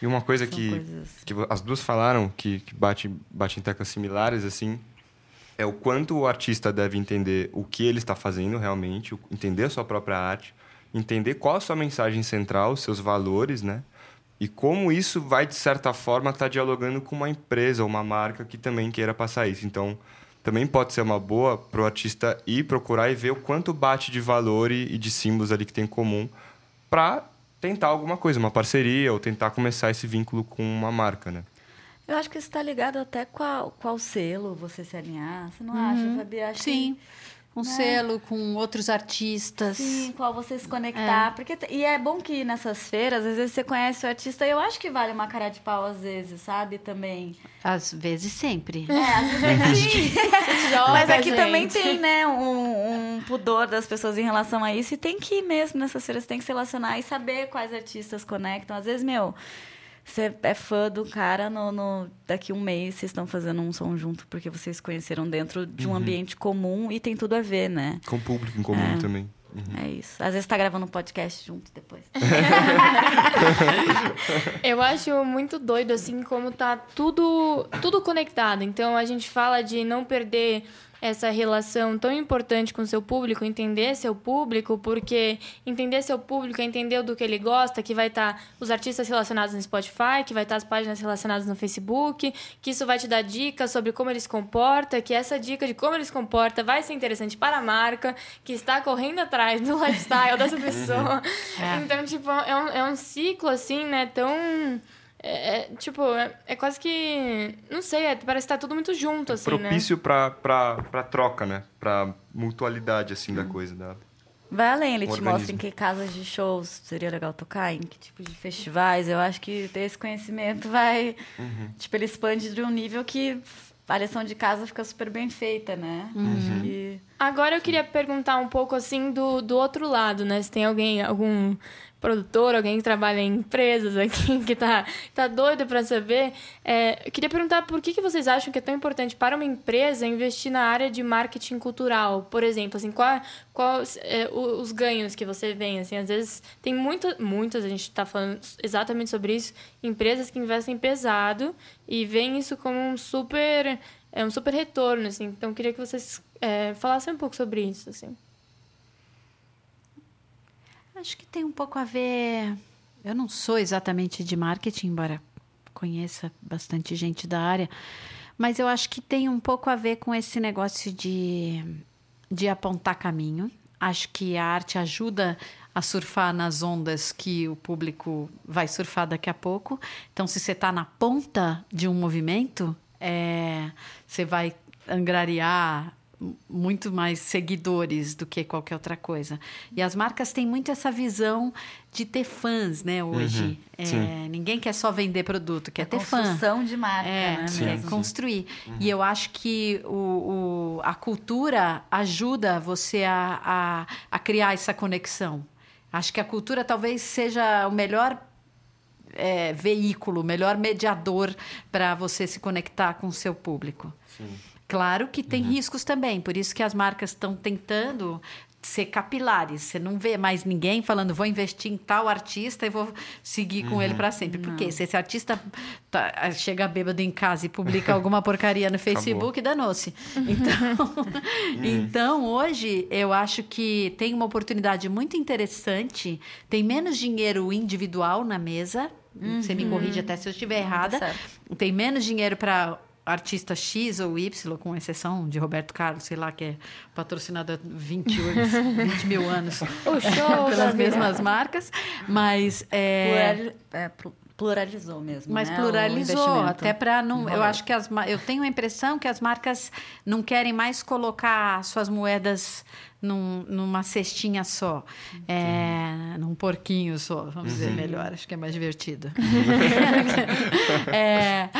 Speaker 2: E uma coisa que, coisas... que as duas falaram que, que bate, bate em teclas similares, assim, é o quanto o artista deve entender o que ele está fazendo realmente, entender a sua própria arte, entender qual a sua mensagem central, seus valores, né? E como isso vai, de certa forma, estar tá dialogando com uma empresa ou uma marca que também queira passar isso. Então, também pode ser uma boa para o artista ir procurar e ver o quanto bate de valor e, de símbolos ali que tem em comum para tentar alguma coisa, uma parceria ou tentar começar esse vínculo com uma marca, né?
Speaker 4: Eu acho que isso está ligado até qual, qual selo você se alinhar. Você não uhum. acha, Fabi? Acho
Speaker 3: Sim. Que um né? selo com outros artistas.
Speaker 4: Sim, qual você se conectar. É. Porque, e é bom que nessas feiras, às vezes você conhece o artista e eu acho que vale uma cara de pau às vezes, sabe? Também.
Speaker 3: Às vezes sempre.
Speaker 4: É, às vezes sim. Mas aqui também tem, né, um, um, pudor das pessoas em relação a isso. E tem que ir mesmo nessas feiras, tem que se relacionar e saber quais artistas conectam. Às vezes, meu você é fã do cara, no, no, daqui um mês vocês estão fazendo um som junto porque vocês se conheceram dentro de um uhum. ambiente comum e tem tudo a ver, né?
Speaker 2: Com o público em comum
Speaker 4: é.
Speaker 2: também.
Speaker 4: Uhum. É isso. Às vezes tá gravando um podcast junto depois.
Speaker 1: Eu acho muito doido, assim, como tá tudo, tudo conectado. Então, a gente fala de não perder essa relação tão importante com seu público, entender seu público, porque entender seu público é entender do que ele gosta, que vai estar tá os artistas relacionados no Spotify, que vai estar tá as páginas relacionadas no Facebook, que isso vai te dar dicas sobre como ele se comporta, que essa dica de como ele se comporta vai ser interessante para a marca, que está correndo atrás do lifestyle dessa pessoa. É. Então, tipo, é um, é um ciclo, assim, né, tão é, é, tipo, é, é, quase que. Não sei, é, parece que tá tudo muito junto, assim,
Speaker 2: Propício né? Propício pra, pra, pra troca, né? Pra mutualidade, assim, hum. da coisa. Da...
Speaker 4: Vai além, ele um te organismo. mostra em que casas de shows seria legal tocar, em que tipo de festivais. Eu acho que ter esse conhecimento vai. Uhum. Tipo, ele expande de um nível que a lição de casa fica super bem feita, né? Uhum. Acho que.
Speaker 1: Agora eu queria perguntar um pouco assim do, do outro lado, né? Se tem alguém, algum produtor, alguém que trabalha em empresas aqui, que tá, tá doido para saber. É, eu queria perguntar por que, que vocês acham que é tão importante para uma empresa investir na área de marketing cultural? Por exemplo, assim, qual, qual é, os ganhos que você vê? Assim, às vezes tem muito, muitas, a gente está falando exatamente sobre isso, empresas que investem pesado e veem isso como um super, é, um super retorno, assim. Então, eu queria que vocês é, falassem um pouco sobre isso, assim.
Speaker 3: Acho que tem um pouco a ver. Eu não sou exatamente de marketing, embora conheça bastante gente da área, mas eu acho que tem um pouco a ver com esse negócio de, de apontar caminho. Acho que a arte ajuda a surfar nas ondas que o público vai surfar daqui a pouco. Então, se você está na ponta de um movimento, é, você vai angariar muito mais seguidores do que qualquer outra coisa. E as marcas têm muito essa visão de ter fãs, né, hoje. Uhum, é, ninguém quer só vender produto, quer
Speaker 4: a
Speaker 3: ter fã.
Speaker 4: Construção de marca,
Speaker 3: é,
Speaker 4: né?
Speaker 3: Quer sim. construir. Uhum. E eu acho que o, o, a cultura ajuda você a, a, a criar essa conexão. Acho que a cultura talvez seja o melhor é, veículo, o melhor mediador para você se conectar com o seu público. Sim. Claro que tem uhum. riscos também, por isso que as marcas estão tentando ser capilares. Você não vê mais ninguém falando, vou investir em tal artista e vou seguir com uhum. ele para sempre. Porque se esse artista tá, chega bêbado em casa e publica alguma porcaria no Facebook, danou-se. Então, uhum. então, hoje, eu acho que tem uma oportunidade muito interessante. Tem menos dinheiro individual na mesa. Uhum. Você me corrige até se eu estiver errada. Tá tem menos dinheiro para artista X ou Y, com exceção de Roberto Carlos, sei lá, que é patrocinado há 20, 20 mil anos
Speaker 1: o show
Speaker 3: pelas mesmas marcas, mas... É,
Speaker 4: é, pluralizou mesmo.
Speaker 3: Mas
Speaker 4: né?
Speaker 3: pluralizou, até para não. Eu acho que as, eu tenho a impressão que as marcas não querem mais colocar suas moedas num, numa cestinha só, é, num porquinho só, vamos uhum. dizer melhor, acho que é mais divertido. é,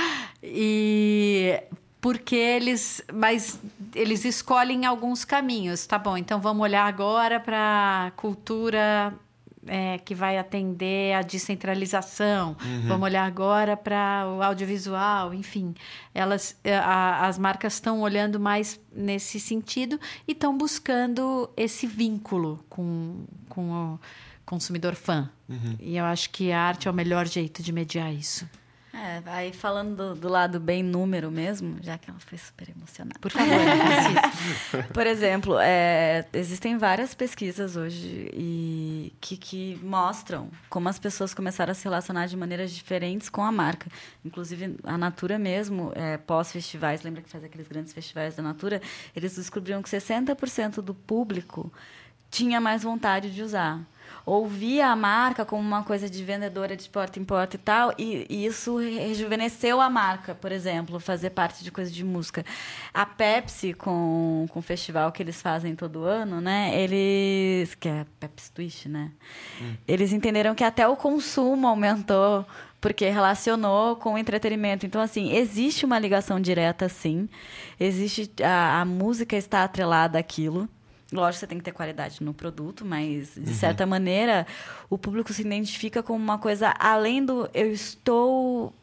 Speaker 3: e porque eles, mas eles escolhem alguns caminhos, tá bom? Então vamos olhar agora para cultura é, que vai atender a descentralização. Uhum. Vamos olhar agora para o audiovisual, enfim. Elas, é, a, as marcas estão olhando mais nesse sentido e estão buscando esse vínculo com, com o consumidor fã. Uhum. E eu acho que a arte é o melhor jeito de mediar isso.
Speaker 4: É, aí falando do, do, lado bem número mesmo, já que ela foi super emocionada.
Speaker 3: Por favor,
Speaker 4: Por exemplo, é, existem várias pesquisas hoje e que, que mostram como as pessoas começaram a se relacionar de maneiras diferentes com a marca. Inclusive, a Natura mesmo, é, pós-festivais, lembra que faz aqueles grandes festivais da Natura? Eles descobriram que 60% do público tinha mais vontade de usar ouvia a marca como uma coisa de vendedora de porta em porta e tal, e, e, isso rejuvenesceu a marca, por exemplo, fazer parte de coisa de música. A Pepsi, com, com o festival que eles fazem todo ano, né? Eles. Que é Pepsi Twist, né? Hum. Eles entenderam que até o consumo aumentou porque relacionou com o entretenimento. Então, assim, existe uma ligação direta, sim. Existe a, a música está atrelada àquilo. Lógico, você tem que ter qualidade no produto, mas, de uhum. certa maneira, o público se identifica como uma coisa além do eu estou.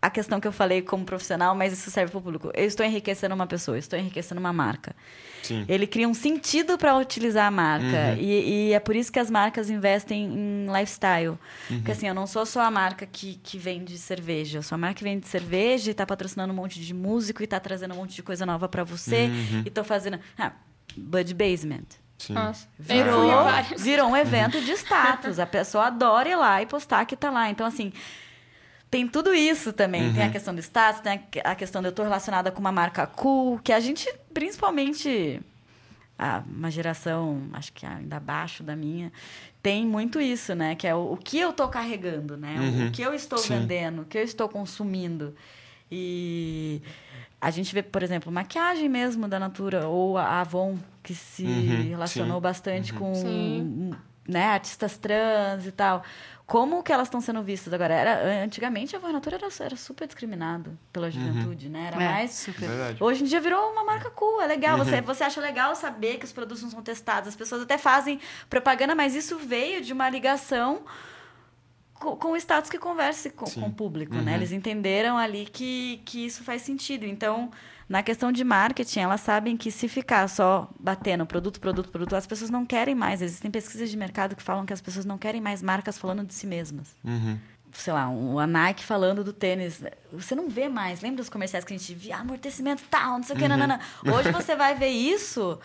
Speaker 4: A questão que eu falei como profissional, mas isso serve para o público. Eu estou enriquecendo uma pessoa, estou enriquecendo uma marca. Sim. Ele cria um sentido para utilizar a marca. Uhum. E, e, é por isso que as marcas investem em lifestyle. Uhum. Porque assim, eu não sou só a marca que, que vende cerveja. Eu sou a marca que vende cerveja e está patrocinando um monte de músico e está trazendo um monte de coisa nova para você. Uhum. E estou fazendo. Ah, Bud Basement.
Speaker 1: Sim. Nossa,
Speaker 4: virou, virou um evento de status. A pessoa adora ir lá e postar que tá lá. Então, assim, tem tudo isso também. Uhum. Tem a questão do status, tem a questão de eu tô relacionada com uma marca cool, que a gente, principalmente, a, uma geração, acho que ainda abaixo da minha, tem muito isso, né? Que é o, o que eu tô carregando, né? Uhum. O que eu estou Sim. vendendo, o que eu estou consumindo. E a gente vê, por exemplo, maquiagem mesmo da Natura, ou a Avon, que se uhum, relacionou sim. bastante uhum. com sim. né, artistas trans e tal. Como que elas estão sendo vistas agora? Era, antigamente a Fornatura era, era super discriminado pela juventude, né? Era
Speaker 3: É,
Speaker 4: mais
Speaker 3: super.
Speaker 2: Verdade.
Speaker 4: Hoje em dia virou uma marca cool, é legal. Você, você acha legal saber que os produtos não são testados. As pessoas até fazem propaganda, mas isso veio de uma ligação co- com, o status que converse com, com o público,
Speaker 2: Uhum.
Speaker 4: né? Eles entenderam ali que, que isso faz sentido. Então, na questão de marketing, elas sabem que se ficar só batendo produto, produto, produto, as pessoas não querem mais. Existem pesquisas de mercado que falam que as pessoas não querem mais marcas falando de si mesmas
Speaker 2: Uhum.
Speaker 4: sei lá, um, a Nike falando do tênis. Você não vê mais. Lembra dos comerciais que a gente via? Amortecimento tal, não sei o que, nanana. Hoje você vai ver isso,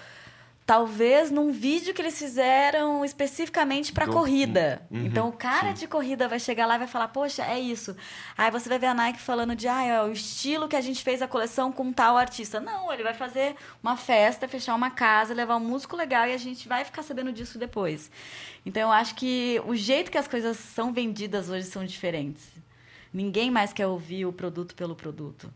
Speaker 4: talvez num vídeo que eles fizeram especificamente para corrida.
Speaker 2: Uhum,
Speaker 4: Então o cara
Speaker 2: sim.
Speaker 4: de corrida vai chegar lá e vai falar, poxa, é isso. Aí você vai ver a Nike falando de, ah, é o estilo que a gente fez a coleção com tal artista. Não, ele vai fazer uma festa, fechar uma casa, levar um músico legal e a gente vai ficar sabendo disso depois. Então eu acho que o jeito que as coisas são vendidas hoje são diferentes. Ninguém mais quer ouvir o produto pelo produto.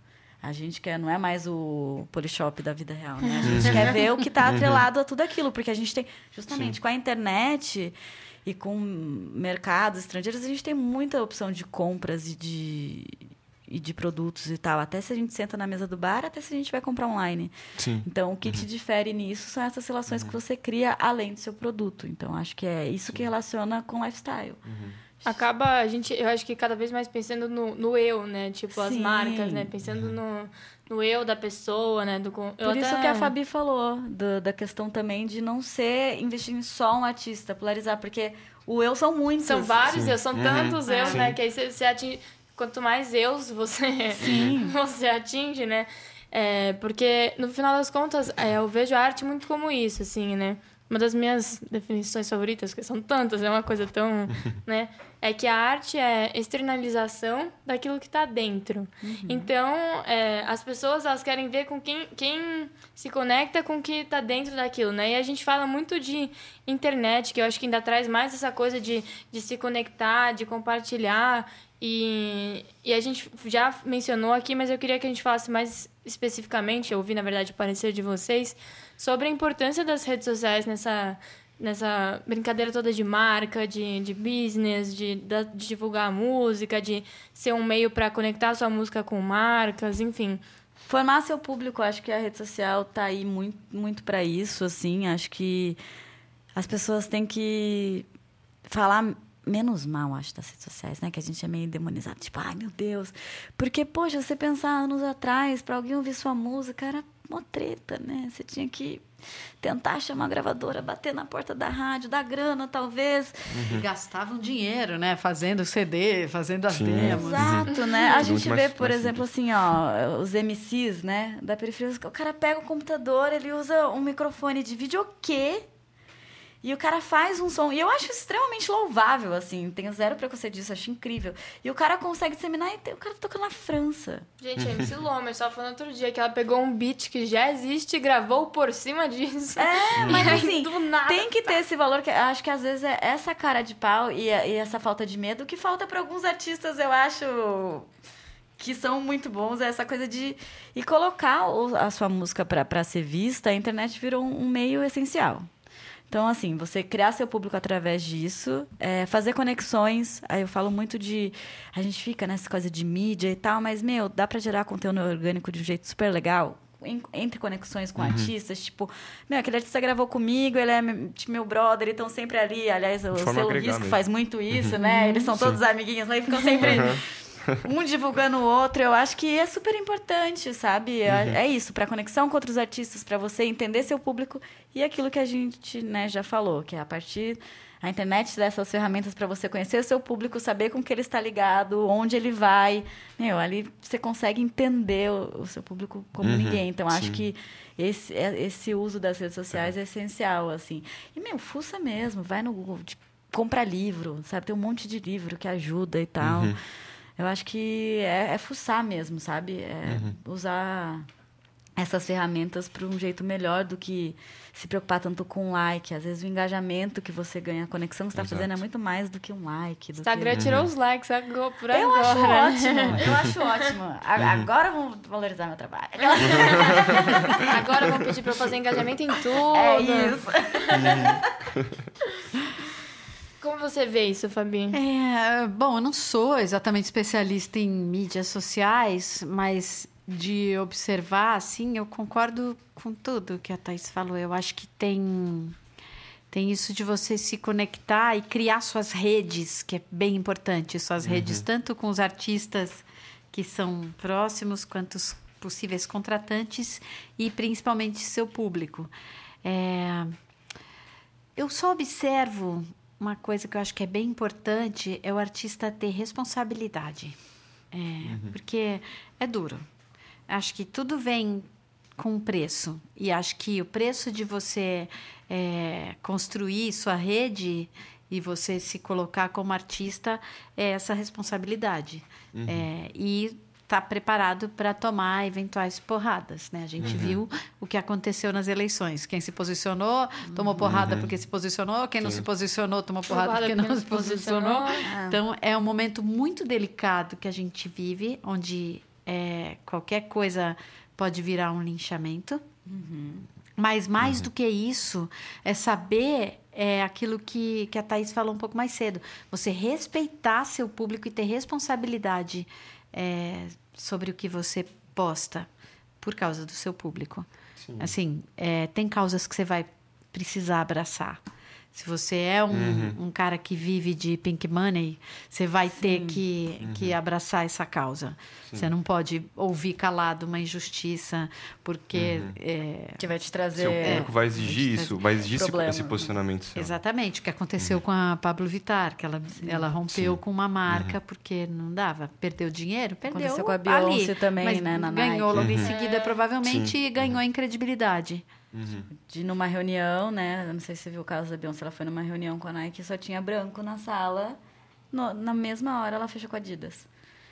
Speaker 4: A gente quer, não é mais o Polishop da vida real, né? A gente quer ver o que está atrelado a tudo aquilo, porque a gente tem, justamente com a internet e com mercados estrangeiros, a gente tem muita opção de compras e de, e de produtos e tal. Até se a gente senta na mesa do bar, até se a gente vai comprar online.
Speaker 2: Sim.
Speaker 4: Então, o que te difere nisso são essas relações que você cria além do seu produto. Então, acho que é isso que relaciona com lifestyle.
Speaker 1: Acaba a gente, eu acho que cada vez mais pensando no, no eu, né? Tipo, as
Speaker 4: Sim.
Speaker 1: marcas, né? Pensando no, no eu da pessoa, né? Do,
Speaker 4: Por isso
Speaker 1: até-
Speaker 4: que a Fabi falou, do- da questão também de não ser investir em só um artista, polarizar, porque o eu são muitos.
Speaker 1: São vários
Speaker 2: Sim.
Speaker 1: eu, são
Speaker 2: Uhum.
Speaker 1: tantos eu,
Speaker 2: Sim.
Speaker 1: né? Que aí você, você atinge. Quanto mais eus você, você atinge, né? É, porque, no final das contas, é, eu vejo a arte muito como isso, assim, né? Uma das minhas definições favoritas, que são tantas, é uma coisa tão, né? É que a arte é externalização daquilo que está dentro. Então, é, as pessoas, elas querem ver com quem, quem se conecta com o que está dentro daquilo, né? E a gente fala muito de internet, que eu acho que ainda traz mais essa coisa de, de se conectar, de compartilhar. E, e a gente já mencionou aqui, mas eu queria que a gente falasse mais especificamente, eu ouvi, na verdade, o parecer de vocês, sobre a importância das redes sociais nessa, nessa brincadeira toda de marca, de, de business, de, de divulgar a música, de ser um meio para conectar sua música com marcas, enfim.
Speaker 4: Formar seu público, acho que a rede social tá aí muito, muito para isso, assim. Acho que as pessoas têm que falar menos mal, acho, das redes sociais, né? Que a gente é meio demonizado, tipo, ai meu Deus. Porque, poxa, você pensar anos atrás, para alguém ouvir sua música, era mó treta, né? Você tinha que tentar chamar a gravadora, bater na porta da rádio, dar grana, talvez.
Speaker 3: E gastavam dinheiro, né? Fazendo CD, fazendo as
Speaker 2: Sim.
Speaker 3: demos.
Speaker 4: Exato, né? A
Speaker 2: Muito
Speaker 4: gente
Speaker 2: mais-
Speaker 4: vê, por
Speaker 2: mais
Speaker 4: exemplo, assim, ó, os MCs, né, da periferia, o cara pega o computador, ele usa um microfone de vídeo o quê? E o cara faz um som. E eu acho extremamente louvável, assim. Tenho zero preconceito disso, acho incrível. E o cara consegue disseminar e o cara tá tocando na França.
Speaker 1: Gente, a MC Loma, eu falando outro dia que ela pegou um beat que já existe e gravou por cima disso.
Speaker 4: É, mas assim,
Speaker 1: do nada,
Speaker 4: tem que ter esse valor que acho que às vezes é essa cara de pau e, e essa falta de medo que falta para alguns artistas, eu acho que são muito bons, é essa coisa de e colocar a sua música para ser vista, a internet virou um meio essencial. Então, assim, você criar seu público através disso, é, fazer conexões. Aí eu falo muito de. A gente fica nessa coisa de mídia e tal, mas, meu, dá para gerar conteúdo orgânico de um jeito super legal. Entre conexões com artistas, tipo, meu, aquele artista gravou comigo, ele é me- tipo, meu brother, eles estão sempre ali. Aliás, o
Speaker 2: agregar
Speaker 4: Risco faz muito isso, né? Eles são todos amiguinhos lá e ficam sempre um divulgando o outro. Eu acho que é super importante, sabe? É- É isso, para conexão com outros artistas, para você entender seu público e aquilo que a gente né, já falou, que é a partir a internet dessas ferramentas para você conhecer o seu público, saber com que ele está ligado, onde ele vai. Meu, ali você consegue entender o, o seu público como
Speaker 2: Uhum,
Speaker 4: ninguém. Então, acho
Speaker 2: sim.
Speaker 4: que esse, é- esse uso das redes sociais é essencial, assim. E, meu, fuça mesmo, vai no Google, tipo, compra livro, sabe? Tem um monte de livro que ajuda e tal.
Speaker 2: Uhum.
Speaker 4: Eu acho que é, é fuçar mesmo, sabe? É usar essas ferramentas para um jeito melhor do que se preocupar tanto com like. Às vezes o engajamento que você ganha, a conexão que você está fazendo é muito mais do que um like. Do
Speaker 1: Instagram
Speaker 4: que...
Speaker 1: tirou os likes agora, por
Speaker 4: Eu
Speaker 1: agora.
Speaker 4: acho
Speaker 1: né?
Speaker 4: ótimo, eu acho ótimo. A- Agora vamos valorizar meu trabalho.
Speaker 1: Agora vão pedir pra eu fazer engajamento em tudo.
Speaker 4: É isso.
Speaker 1: Como você vê isso, Fabi?
Speaker 3: É, bom, eu não sou exatamente especialista em mídias sociais, mas de observar, assim, eu concordo com tudo que a Thais falou. Eu acho que tem, tem isso de você se conectar e criar suas redes, que é bem importante. Suas redes, tanto com os artistas que são próximos, quanto os possíveis contratantes e principalmente seu público. É, eu só observo uma coisa que eu acho que é bem importante é o artista ter responsabilidade. É, Porque é duro. Acho que tudo vem com um preço. E acho que o preço de você é, construir sua rede e você se colocar como artista é essa responsabilidade. É, e estar preparado para tomar eventuais porradas. Né? A gente viu o que aconteceu nas eleições. Quem se posicionou, tomou porrada porque se posicionou. Quem não se posicionou, tomou porrada
Speaker 1: Porrada
Speaker 3: porque
Speaker 1: porque
Speaker 3: não
Speaker 1: não
Speaker 3: se posicionou.
Speaker 1: posicionou.
Speaker 3: Então, é um momento muito delicado que a gente vive, onde é, qualquer coisa pode virar um linchamento. Mas mais do que isso, é saber é, aquilo que, que a Thaís falou um pouco mais cedo. Você respeitar seu público e ter responsabilidade é, sobre o que você posta por causa do seu público.
Speaker 2: Sim.
Speaker 3: Assim, é, tem causas que você vai precisar abraçar. Se você é um,
Speaker 2: Uhum.
Speaker 3: um cara que vive de pink money, você vai ter que, que abraçar essa causa. Você não pode ouvir calado uma injustiça, porque. é,
Speaker 4: Que vai te trazer.
Speaker 2: Seu público vai exigir
Speaker 3: Esse
Speaker 2: isso, vai exigir esse,
Speaker 4: problema.
Speaker 2: esse posicionamento seu.
Speaker 3: Exatamente, o que aconteceu com a Pablo Vittar, que ela, ela rompeu
Speaker 2: Sim.
Speaker 3: com uma marca porque não dava. Perdeu dinheiro? Perdeu.
Speaker 4: Aconteceu com a Beyoncé
Speaker 3: ali,
Speaker 4: também,
Speaker 3: mas
Speaker 4: né, na
Speaker 3: Ganhou
Speaker 4: Nike.
Speaker 3: logo em
Speaker 1: Uhum.
Speaker 3: seguida, provavelmente,
Speaker 2: Sim.
Speaker 3: e ganhou em credibilidade.
Speaker 4: De ir numa reunião, né? Eu não sei se você viu o caso da Beyoncé, ela foi numa reunião com a Nike e só tinha branco na sala. No- na mesma hora ela fechou com a Adidas.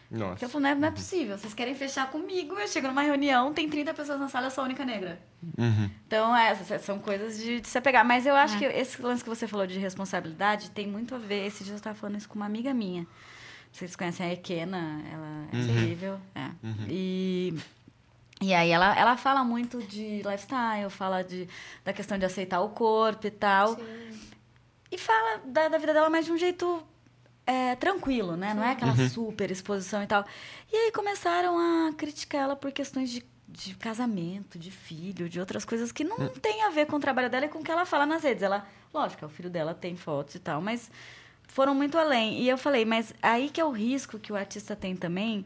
Speaker 4: Porque
Speaker 2: Nossa.
Speaker 4: ela falou, não é, não é possível, vocês querem fechar comigo, eu chego numa reunião, tem 30 pessoas na sala, eu sou a única negra.
Speaker 2: Uhum.
Speaker 4: Então, é, essas são coisas de, de se apegar. Mas eu acho que esse lance que você falou de responsabilidade tem muito a ver. Esse dia eu estava falando isso com uma amiga minha. Vocês conhecem a Ekena, ela é
Speaker 2: Uhum.
Speaker 4: terrível. É. E, e aí ela, ela fala muito de lifestyle, fala de, da questão de aceitar o corpo e tal. E fala da, da vida dela, mas de um jeito é, tranquilo, né? Não é aquela super exposição e tal. E aí começaram a criticar ela por questões de, de casamento, de filho, de outras coisas que não tem a ver com o trabalho dela e com o que ela fala nas redes. Ela, lógico, o filho dela tem fotos e tal, mas foram muito além. E eu falei, mas aí que é o risco que o artista tem também,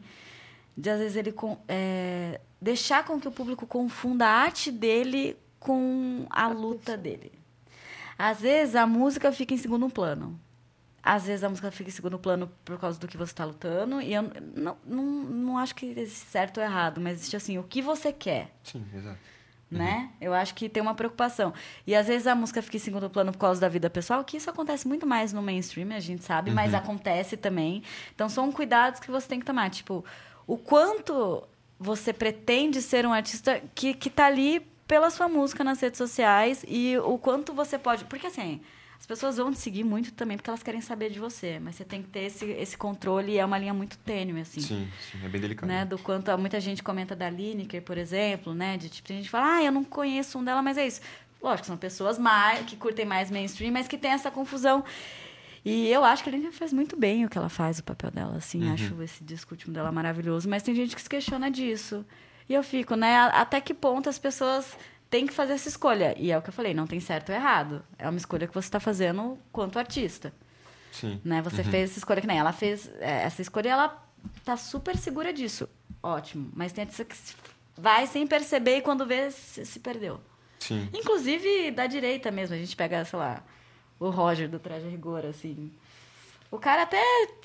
Speaker 4: de às vezes ele com- é, deixar com que o público confunda a arte dele com a luta dele. Às vezes a música fica em segundo plano. Às vezes a música fica em segundo plano por causa do que você está lutando. E eu não, não, não acho que existe certo ou errado, mas existe assim, o que você quer
Speaker 2: Sim, exato.
Speaker 4: né? Eu acho que tem uma preocupação. E às vezes a música fica em segundo plano por causa da vida pessoal, que isso acontece muito mais no mainstream, a gente sabe, mas acontece também. Então são cuidados que você tem que tomar. Tipo, o quanto você pretende ser um artista que, que tá ali pela sua música nas redes sociais e o quanto você pode. Porque assim. As pessoas vão te seguir muito também porque elas querem saber de você, mas você tem que ter esse, esse controle e é uma linha muito tênue, assim
Speaker 2: Sim, sim, é bem delicado.
Speaker 4: né? Do quanto muita gente comenta da Lineker, por exemplo, né? De tipo, tem gente fala, ah, eu não conheço um dela, mas é isso. Lógico, são pessoas mais, que curtem mais mainstream, mas que tem essa confusão. E eu acho que a Lineker faz muito bem o que ela faz, o papel dela, assim. Acho esse disco último dela maravilhoso. Mas tem gente que se questiona disso. E eu fico, né? Até que ponto as pessoas têm que fazer essa escolha? E é o que eu falei, não tem certo ou errado. É uma escolha que você está fazendo quanto artista
Speaker 2: Sim.
Speaker 4: né? Você fez essa escolha que nem ela fez é, essa escolha e ela tá super segura disso. Ótimo. Mas tem essa que vai sem perceber e quando vê se, se perdeu.
Speaker 2: Sim.
Speaker 4: Inclusive da direita mesmo, a gente pega, sei lá, o Roger do Traje a Rigor, assim. O cara até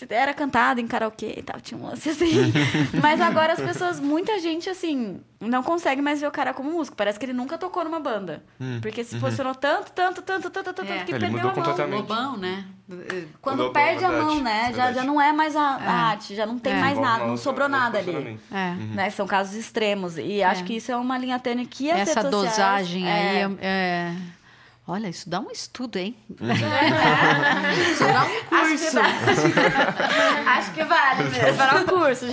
Speaker 4: era cantado em karaokê e tal, tinha um lance assim. Mas agora as pessoas, muita gente, assim, não consegue mais ver o cara como músico. Parece que ele nunca tocou numa banda.
Speaker 2: Hum,
Speaker 4: Porque se posicionou tanto, tanto, tanto, tanto, tanto,
Speaker 3: É.
Speaker 4: que
Speaker 2: Ele
Speaker 4: perdeu
Speaker 2: mudou
Speaker 4: a mão.
Speaker 3: Lobão, né?
Speaker 4: Quando
Speaker 2: Lobão,
Speaker 4: perde a
Speaker 2: verdade,
Speaker 4: mão, né? Já,
Speaker 2: verdade.
Speaker 4: já não é mais a, a arte, já não tem
Speaker 3: É.
Speaker 4: mais nada, não sobrou nada ali.
Speaker 3: É.
Speaker 4: Né? São casos extremos. E acho que isso é uma linha tênue que as
Speaker 3: Essa
Speaker 4: redes sociais-
Speaker 3: dosagem aí
Speaker 4: é,
Speaker 3: é, é- Olha, isso dá um estudo, hein?
Speaker 4: Isso dá um curso. Acho que vale mesmo.
Speaker 1: Para o curso.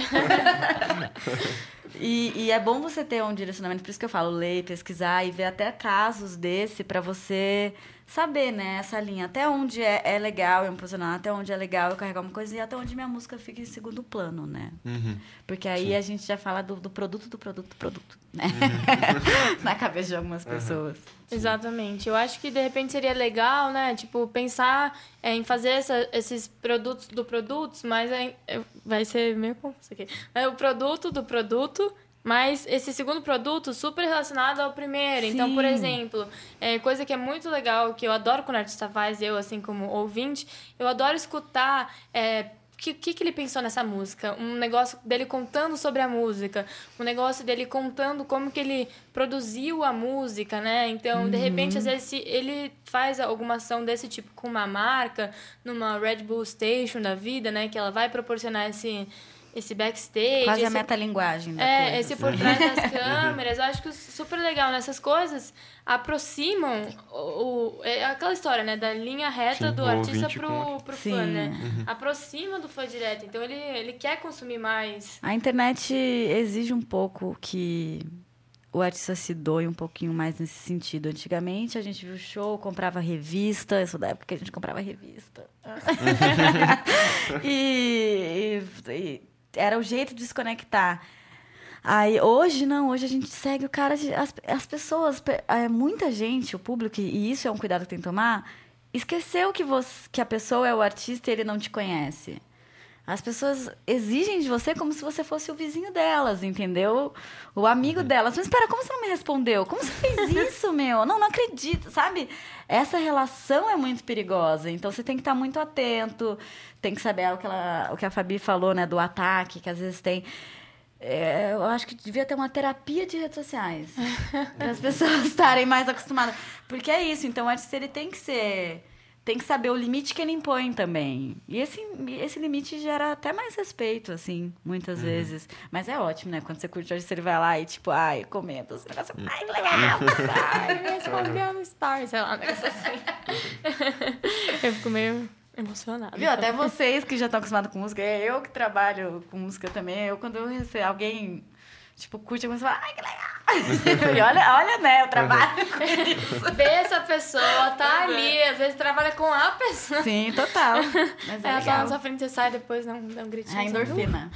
Speaker 4: E, e é bom você ter um direcionamento, por isso que eu falo, ler, pesquisar e ver até casos desse para você saber, né, essa linha. Até onde é, é legal eu me posicionar, até onde é legal eu carregar uma coisa e até onde minha música fica em segundo plano, né?
Speaker 2: Uhum.
Speaker 4: Porque aí
Speaker 2: Sim.
Speaker 4: a gente já fala do, do produto, do produto, do produto, né?
Speaker 2: Uhum.
Speaker 4: Na cabeça de algumas pessoas.
Speaker 1: Exatamente. Eu acho que de repente seria legal, né? Tipo, pensar é, em fazer essa- esses produtos do produtos, mas é- é- vai ser meio confuso aqui. É o produto do produto, mas esse segundo produto super relacionado ao primeiro. Então, por
Speaker 4: Sim.
Speaker 1: exemplo, é, coisa que é muito legal, que eu adoro quando o artista faz, eu, assim, como ouvinte, eu adoro escutar. É, o que, que, que ele pensou nessa música? Um negócio dele contando sobre a música, um negócio dele contando como que ele produziu a música, né? Então, de repente, às vezes, se ele faz alguma ação desse tipo com uma marca, numa Red Bull Station da vida, né? Que ela vai proporcionar esse, esse backstage.
Speaker 4: Quase a
Speaker 1: esse-
Speaker 4: metalinguagem da
Speaker 1: é,
Speaker 4: coisa.
Speaker 1: esse por trás das câmeras, eu acho que super legal. Nessas coisas aproximam o, o- é aquela história, né? Da linha reta
Speaker 2: Sim,
Speaker 1: do artista pro,
Speaker 2: com-
Speaker 1: pro
Speaker 4: Sim.
Speaker 1: fã, né? Aproxima do fã direto. Então ele, ele quer consumir mais.
Speaker 4: A internet exige um pouco que o artista se doe um pouquinho mais nesse sentido. Antigamente a gente viu show, comprava revista, eu sou da época que a gente comprava revista. e, e- e era o jeito de desconectar. Aí, hoje não, hoje a gente segue o cara, as, as pessoas, pe- é, muita gente, o público, e isso é um cuidado que tem que tomar, esqueceu que, você, que a pessoa é o artista e ele não te conhece. As pessoas exigem de você como se você fosse o vizinho delas, entendeu? O amigo delas. Mas espera, como você não me respondeu? Como você fez isso, meu? Não, não acredito, sabe? Essa relação é muito perigosa. Então você tem que estar muito atento, tem que saber o que, ela, o que a Fabi falou, né? Do ataque, que às vezes tem. É, eu acho que devia ter uma terapia de redes sociais. para as pessoas estarem mais acostumadas. Porque é isso, então o artista ele tem que ser. Tem que saber o limite que ele impõe também. E esse, esse limite gera até mais respeito, assim, muitas vezes. Mas é ótimo, né? Quando você curte o artista, ele vai lá e, tipo, ai, comenta os negócios. Ai, legal!
Speaker 1: Ai, me respondeu no Star, sei lá, um negócio assim. eu fico meio emocionada.
Speaker 4: Viu? Até vocês que já estão acostumados com música, é eu que trabalho com música também. Eu, quando eu recebo alguém, tipo, curte alguma coisa, eu falo, ai, que legal! e olha, olha, né? Eu trabalho com isso.
Speaker 1: Ver essa pessoa, tá ali, às vezes trabalha com a pessoa.
Speaker 4: Sim, total. Mas é
Speaker 1: Ela tá na sua frente, você sai depois, dá um, dá um gritinho.
Speaker 4: A
Speaker 1: assim,
Speaker 4: endorfina.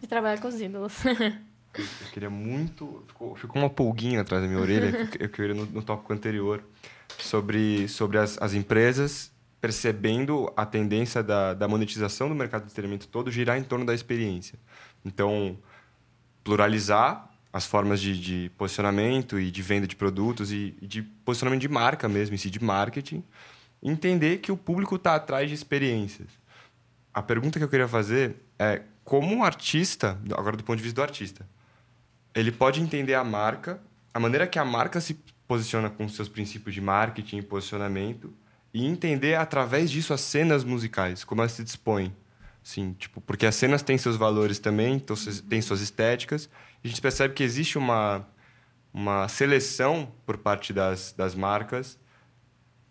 Speaker 1: De trabalhar com os ídolos.
Speaker 2: Eu queria muito. Ficou, ficou uma pulguinha atrás da minha orelha, que eu queria no, no tópico anterior, sobre, sobre as, as empresas percebendo a tendência da, da monetização do mercado de entretenimento todo girar em torno da experiência. Então, pluralizar as formas de, de posicionamento e de venda de produtos e, e de posicionamento de marca mesmo, em si, de marketing. Entender que o público está atrás de experiências. A pergunta que eu queria fazer é como um artista, agora do ponto de vista do artista, ele pode entender a marca, a maneira que a marca se posiciona com seus princípios de marketing e posicionamento, e entender através disso as cenas musicais, como elas se dispõem. Sim, tipo, porque as cenas têm seus valores também, então, têm suas estéticas, a gente percebe que existe uma, uma seleção por parte das, das marcas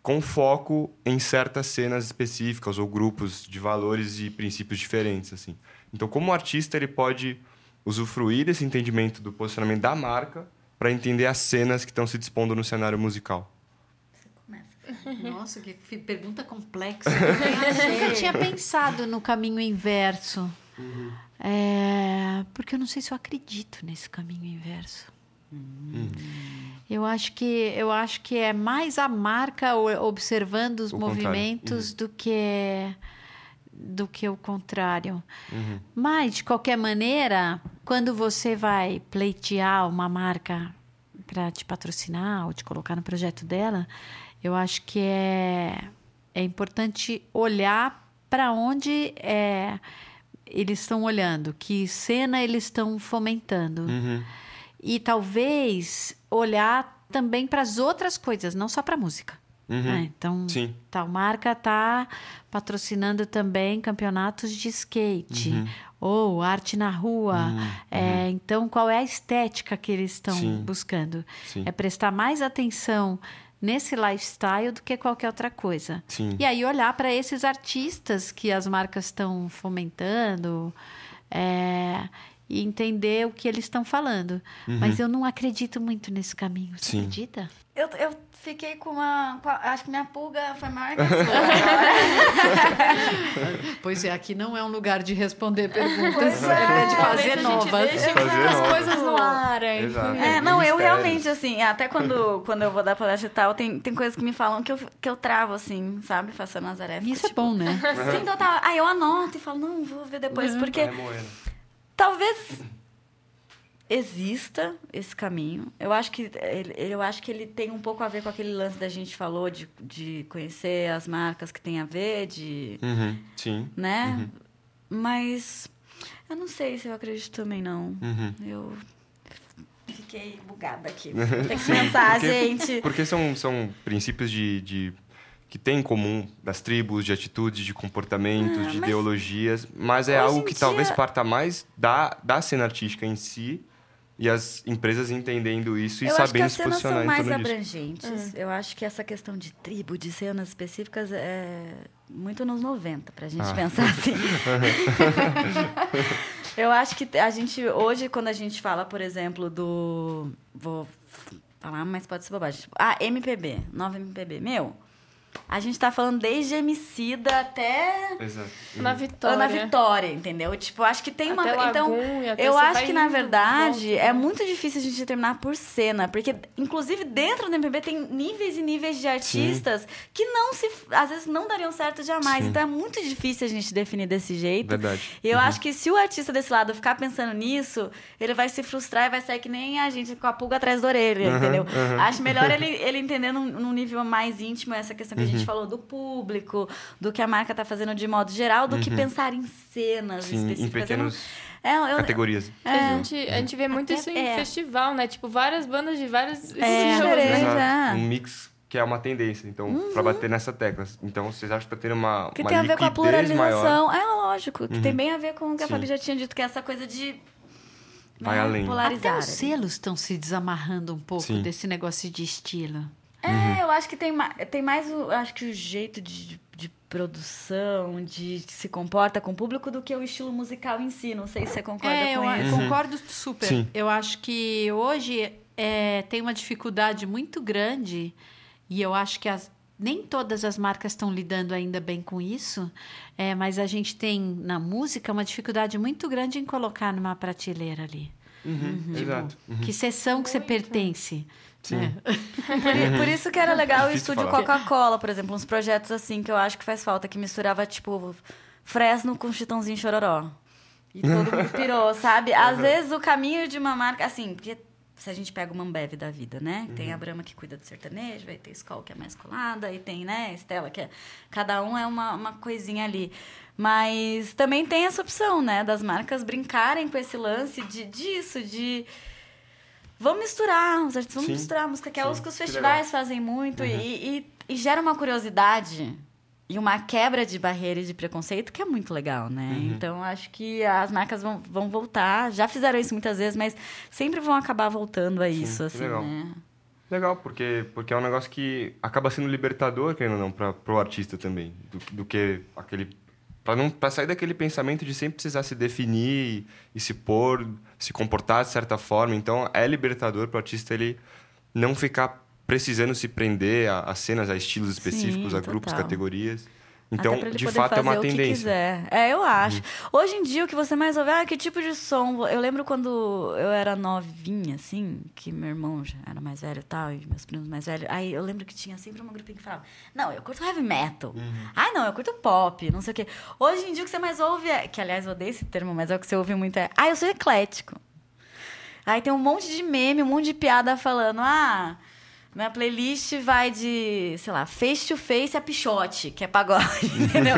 Speaker 2: com foco em certas cenas específicas ou grupos de valores e princípios diferentes, assim. Então, como artista, ele pode usufruir desse entendimento do posicionamento da marca para entender as cenas que estão se dispondo no cenário musical.
Speaker 3: Nossa, que pergunta complexa. Eu nunca tinha pensado no caminho inverso. É, porque eu não sei se eu acredito nesse caminho inverso. Eu acho que eu acho que é mais a marca observando os
Speaker 2: O
Speaker 3: movimentos do que do que o contrário.
Speaker 2: Uhum.
Speaker 3: Mas de qualquer maneira, quando você vai pleitear uma marca para te patrocinar ou te colocar no projeto dela, eu acho que é é importante olhar para onde é, eles estão olhando, que cena eles estão fomentando
Speaker 2: Uhum.
Speaker 3: e talvez olhar também para as outras coisas, não só para música.
Speaker 2: Uhum.
Speaker 3: né? Então,
Speaker 2: Sim.
Speaker 3: tal marca tá patrocinando também campeonatos de skate
Speaker 2: Uhum.
Speaker 3: ou arte na rua. É, então, qual é a estética que eles estão buscando?
Speaker 2: Sim.
Speaker 3: É prestar mais atenção nesse lifestyle do que qualquer outra coisa.
Speaker 2: Sim.
Speaker 3: E aí olhar para esses artistas que as marcas estão fomentando é, e entender o que eles estão falando. Mas eu não acredito muito nesse caminho. Você
Speaker 2: Sim.
Speaker 3: acredita?
Speaker 4: Eu, eu fiquei com uma. com a- acho que minha pulga foi maior que a sua.
Speaker 3: Pois é, aqui não é um lugar de responder perguntas,
Speaker 4: Pois é.
Speaker 3: de
Speaker 1: a
Speaker 3: fazer
Speaker 1: gente
Speaker 3: novas.
Speaker 1: deixe
Speaker 2: Fazer
Speaker 1: as
Speaker 2: novas.
Speaker 1: coisas no ar. aí.
Speaker 2: Exato.
Speaker 4: É, não, eu realmente, assim, até quando, quando eu vou dar palestra e tal, tem, tem coisas que me falam que eu, que eu travo, assim, sabe? Façando Nazaré. Fico,
Speaker 3: Isso é
Speaker 4: tipo,
Speaker 3: bom, né?
Speaker 4: Sim, total. Aí eu anoto e falo, não, vou ver depois, porque
Speaker 2: Vai moendo.
Speaker 4: Talvez exista esse caminho. Eu acho que ele, eu acho que ele tem um pouco a ver com aquele lance da gente falou de, de conhecer as marcas que tem a ver, de,
Speaker 2: Uhum, Sim.
Speaker 4: né? Mas eu não sei se eu acredito também não.
Speaker 2: Uhum.
Speaker 4: Eu fiquei bugada aqui. Tem que pensar,
Speaker 2: porque-
Speaker 4: gente.
Speaker 2: Porque são, são princípios de, de- que tem em comum das tribos, de atitudes, de comportamentos,
Speaker 4: Ah,
Speaker 2: de
Speaker 4: mas
Speaker 2: ideologias, mas é algo
Speaker 4: em
Speaker 2: que talvez
Speaker 4: dia-
Speaker 2: parta mais da, da cena artística em si e as empresas entendendo isso e
Speaker 4: eu acho que
Speaker 2: sabendo
Speaker 4: as
Speaker 2: se
Speaker 4: cenas
Speaker 2: posicionar
Speaker 4: são
Speaker 2: em
Speaker 4: mais abrangentes. Eu acho que essa questão de tribo, de cenas específicas, é muito nos 90, pra gente
Speaker 2: Ah.
Speaker 4: pensar assim. eu acho que a gente, hoje, quando a gente fala, por exemplo, do. Vou falar, mas pode ser bobagem. Ah, MPB, nova MPB. Meu, a gente tá falando desde Emicida até.
Speaker 2: Exato.
Speaker 1: Na Vitória.
Speaker 4: Ana Vitória, entendeu? Tipo, acho que tem uma.
Speaker 1: Até
Speaker 4: então,
Speaker 1: Lagoon, e até
Speaker 4: eu acho que, na verdade,
Speaker 1: volta.
Speaker 4: é muito difícil a gente determinar por cena. Porque, inclusive, dentro do MPB tem níveis e níveis de artistas que não se. Às vezes não dariam certo jamais.
Speaker 2: Sim.
Speaker 4: Então é muito difícil a gente definir desse jeito.
Speaker 2: Verdade.
Speaker 4: E eu
Speaker 2: Uhum.
Speaker 4: acho que se o artista desse lado ficar pensando nisso, ele vai se frustrar e vai sair que nem a gente com a pulga atrás da orelha,
Speaker 2: Uhum,
Speaker 4: entendeu?
Speaker 2: uhum.
Speaker 4: Acho melhor ele, ele entender num, num nível mais íntimo essa questão que a
Speaker 2: Uhum.
Speaker 4: gente falou do público, do que a marca tá fazendo de modo geral, do que pensar em cenas
Speaker 2: Uhum. Sim,
Speaker 4: específicas.
Speaker 2: em pequenas
Speaker 4: é, eu-
Speaker 2: categorias.
Speaker 1: A, gente, a gente vê muito
Speaker 4: Até-
Speaker 1: isso em
Speaker 4: é.
Speaker 1: festival, né? Tipo, várias bandas de vários
Speaker 4: É,
Speaker 1: né?
Speaker 4: Já.
Speaker 2: Um mix que é uma tendência. Então, pra bater nessa tecla. Então, vocês acham que tá tendo uma,
Speaker 4: que
Speaker 2: uma
Speaker 4: tem a ver com a
Speaker 2: liquidez maior?
Speaker 4: pluralização. É lógico, que
Speaker 2: Uhum.
Speaker 4: tem bem a ver com o que a. Fabi já tinha dito, que é essa coisa de
Speaker 2: Vai
Speaker 4: né,
Speaker 2: além.
Speaker 4: polarizar.
Speaker 3: Até os selos estão se desamarrando um pouco
Speaker 2: Sim.
Speaker 3: desse negócio de estilo.
Speaker 4: É, eu acho que tem, tem mais o, acho que o jeito de, de produção, de que se comporta com o público do que o estilo musical em si. Não sei se você concorda
Speaker 3: É,
Speaker 4: com
Speaker 3: eu
Speaker 4: isso.
Speaker 3: concordo super.
Speaker 2: Sim.
Speaker 3: Eu acho que hoje é, tem uma dificuldade muito grande e eu acho que as- nem todas as marcas estão lidando ainda bem com isso, é, mas a gente tem na música uma dificuldade muito grande em colocar numa prateleira ali.
Speaker 2: Uhum, Exato. Uhum.
Speaker 3: Que seção que você pertence.
Speaker 2: Sim.
Speaker 3: né?
Speaker 4: Por, por isso que era legal o
Speaker 2: Difícil
Speaker 4: estúdio. Coca-Cola, por exemplo, uns projetos assim que eu acho que faz falta, que misturava, tipo, Fresno com Chitãozinho Chororó. E todo mundo pirou, sabe? Às vezes o caminho de uma marca, assim, porque se a gente pega uma Ambev da vida, né? Tem a Brahma que cuida do sertanejo, aí tem a Skol que é mais colada, e tem, né, a Estela que é... Cada um é uma, uma coisinha ali. Mas também tem essa opção, né? Das marcas brincarem com esse lance de, disso, de... Vamos misturar, os artistas vamos
Speaker 2: Sim,
Speaker 4: misturar a música, que é
Speaker 2: sim,
Speaker 4: os que os
Speaker 2: que
Speaker 4: festivais fazem muito. E, e- e gera uma curiosidade e uma quebra de barreira e de preconceito que é muito legal, né?
Speaker 2: Uhum.
Speaker 4: Então, acho que as marcas vão, vão voltar. Já fizeram isso muitas vezes, mas sempre vão acabar voltando a isso,
Speaker 2: que
Speaker 4: assim,
Speaker 2: legal.
Speaker 4: né?
Speaker 2: Legal, porque, porque é um negócio que acaba sendo libertador, querendo ou não, para pro artista também. Do, do que aquele. Pra, não, pra sair daquele pensamento de sempre precisar se definir e, se pôr, se comportar de certa forma. Então, é libertador pro artista ele não ficar precisando se prender a, a cenas, a estilos específicos,
Speaker 4: Sim,
Speaker 2: a grupos,
Speaker 4: total.
Speaker 2: categorias. Então,
Speaker 4: Até pra ele
Speaker 2: de
Speaker 4: poder
Speaker 2: fato, é uma tendência. Uhum.
Speaker 4: quiser. É, eu acho. Hoje em dia, o que você mais ouve, ah, que tipo de som? Eu lembro quando eu era novinha, assim, que meu irmão já era mais velho e tal, e meus primos mais velhos. Aí eu lembro que tinha sempre uma grupinha que falava, não, eu curto heavy metal.
Speaker 2: Uhum.
Speaker 4: Ah, não, eu curto pop, não sei o quê. Hoje em dia, o que você mais ouve é, que aliás, eu odeio esse termo, mas é o que você ouve muito, é, ah, eu sou eclético. Aí tem um monte de meme, um monte de piada falando, ah... Minha playlist vai de, sei lá, face to face a pichote, que é pagode, entendeu?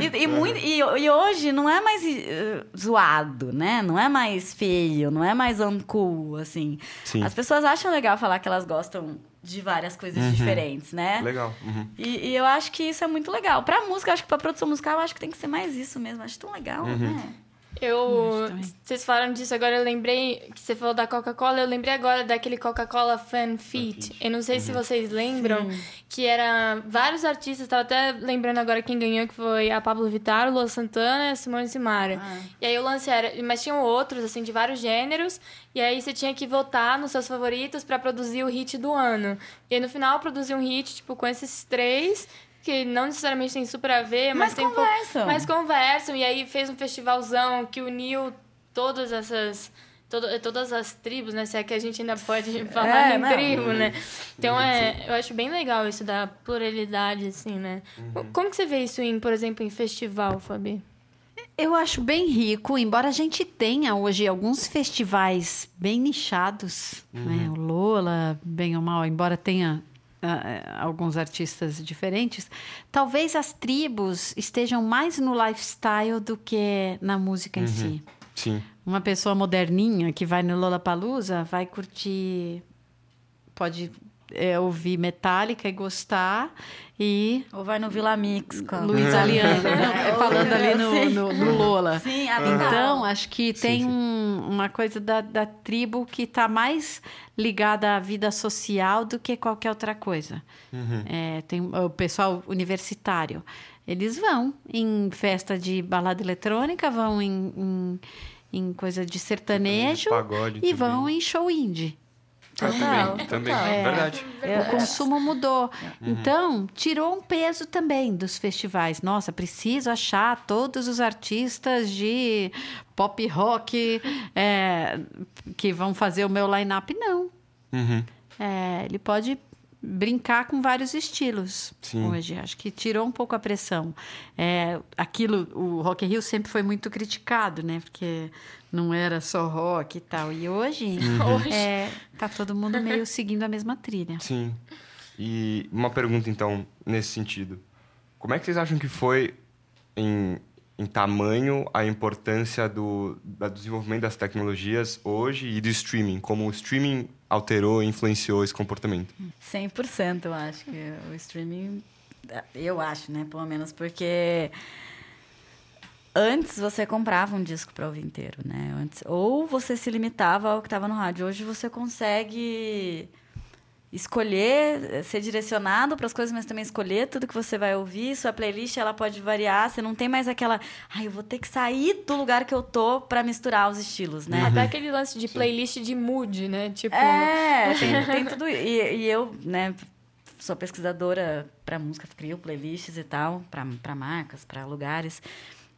Speaker 4: E, e, muito, e, e hoje não é mais eh, zoado, né? Não é mais feio, não é mais uncool, assim.
Speaker 2: Sim.
Speaker 4: As pessoas acham legal falar que elas gostam de várias coisas
Speaker 2: Uhum.
Speaker 4: diferentes, né?
Speaker 2: Legal. Uhum.
Speaker 4: E, e eu acho que isso é muito legal. Pra música, acho que pra produção musical, eu acho que tem que ser mais isso mesmo. Acho tão legal,
Speaker 2: Uhum.
Speaker 4: né?
Speaker 1: Eu. Vocês falaram disso agora, eu lembrei que você falou da Coca-Cola, eu lembrei agora daquele Coca-Cola Fan Fit. Eu não sei se vocês lembram, que era vários artistas, tava até lembrando agora quem ganhou, que foi a Pablo Vittar, o Lua Santana e a Simone Simara. E aí o lance era. Mas tinham outros, assim, de vários gêneros, e aí você tinha que votar nos seus favoritos pra produzir o hit do ano. E aí no final produzir um hit, tipo, com esses três. Que não necessariamente tem super a ver, mas,
Speaker 4: Mas
Speaker 1: tem um pouco-
Speaker 4: conversam.
Speaker 1: mas conversam, e aí fez um festivalzão que uniu todas essas. todo- todas as tribos, né? Se é que a gente ainda pode falar
Speaker 4: É,
Speaker 1: em
Speaker 4: não.
Speaker 1: tribo, né? Então é, eu acho bem legal isso da pluralidade, assim, né? Como que você vê isso em, por exemplo, em festival, Fabi?
Speaker 3: Eu acho bem rico, embora a gente tenha hoje alguns festivais bem nichados, né? O Lola, bem ou mal, embora tenha ah, ah, alguns artistas diferentes, talvez as tribos estejam mais no lifestyle do que na música em si.
Speaker 2: Sim.
Speaker 3: Uma pessoa moderninha que vai no Lollapalooza vai curtir, pode é, ouvir Metallica e gostar e
Speaker 4: Ou vai no Vila Mix. Com
Speaker 3: Luiz Aliano, né? Falando ali no,
Speaker 4: Sim.
Speaker 3: no, no Lola.
Speaker 4: Sim, a
Speaker 3: Então, acho que
Speaker 2: Sim,
Speaker 3: tem
Speaker 2: sim.
Speaker 3: um- uma coisa da, da tribo que está mais ligada à vida social do que qualquer outra coisa.
Speaker 2: Uhum.
Speaker 3: É, tem o pessoal universitário. Eles vão em festa de balada eletrônica, vão em, em, em coisa de sertanejo
Speaker 2: pagode
Speaker 3: e
Speaker 2: também.
Speaker 3: vão em show indie.
Speaker 2: Ah,
Speaker 4: Total,
Speaker 2: também, também.
Speaker 4: total.
Speaker 3: É.
Speaker 2: Verdade.
Speaker 3: O consumo mudou.
Speaker 2: Uhum.
Speaker 3: Então, tirou um peso também dos festivais. Nossa, preciso achar todos os artistas de pop rock é, que vão fazer o meu line-up. Não.
Speaker 2: Uhum.
Speaker 3: É, ele pode brincar com vários estilos
Speaker 2: Sim.
Speaker 3: hoje. Acho que tirou um pouco a pressão. É, aquilo, o Rock in Rio sempre foi muito criticado, né? Porque não era só rock e tal. E hoje,
Speaker 1: Hoje.
Speaker 3: é, tá todo mundo meio seguindo a mesma trilha.
Speaker 2: Sim. E uma pergunta, então, nesse sentido. Como é que vocês acham que foi, em, em tamanho, a importância do, da- do desenvolvimento das tecnologias hoje e do streaming? Como o streaming alterou e influenciou esse comportamento?
Speaker 4: 100% eu acho que o streaming. Eu acho, né? Pelo menos porque. Antes você comprava um disco para ouvir inteiro, né? Antes, ou você se limitava ao que estava no rádio. Hoje você consegue escolher, eh, ser direcionado para as coisas, mas também escolher tudo que você vai ouvir. Sua playlist ela pode variar. Você não tem mais aquela, ai, eu vou ter que sair do lugar que eu tô para misturar os estilos, né?
Speaker 1: Até aquele lance de playlist de mood, né? Tipo.
Speaker 4: É, tem, tem tudo. E, e eu, né, sou pesquisadora para música, crio playlists e tal, para marcas, para lugares.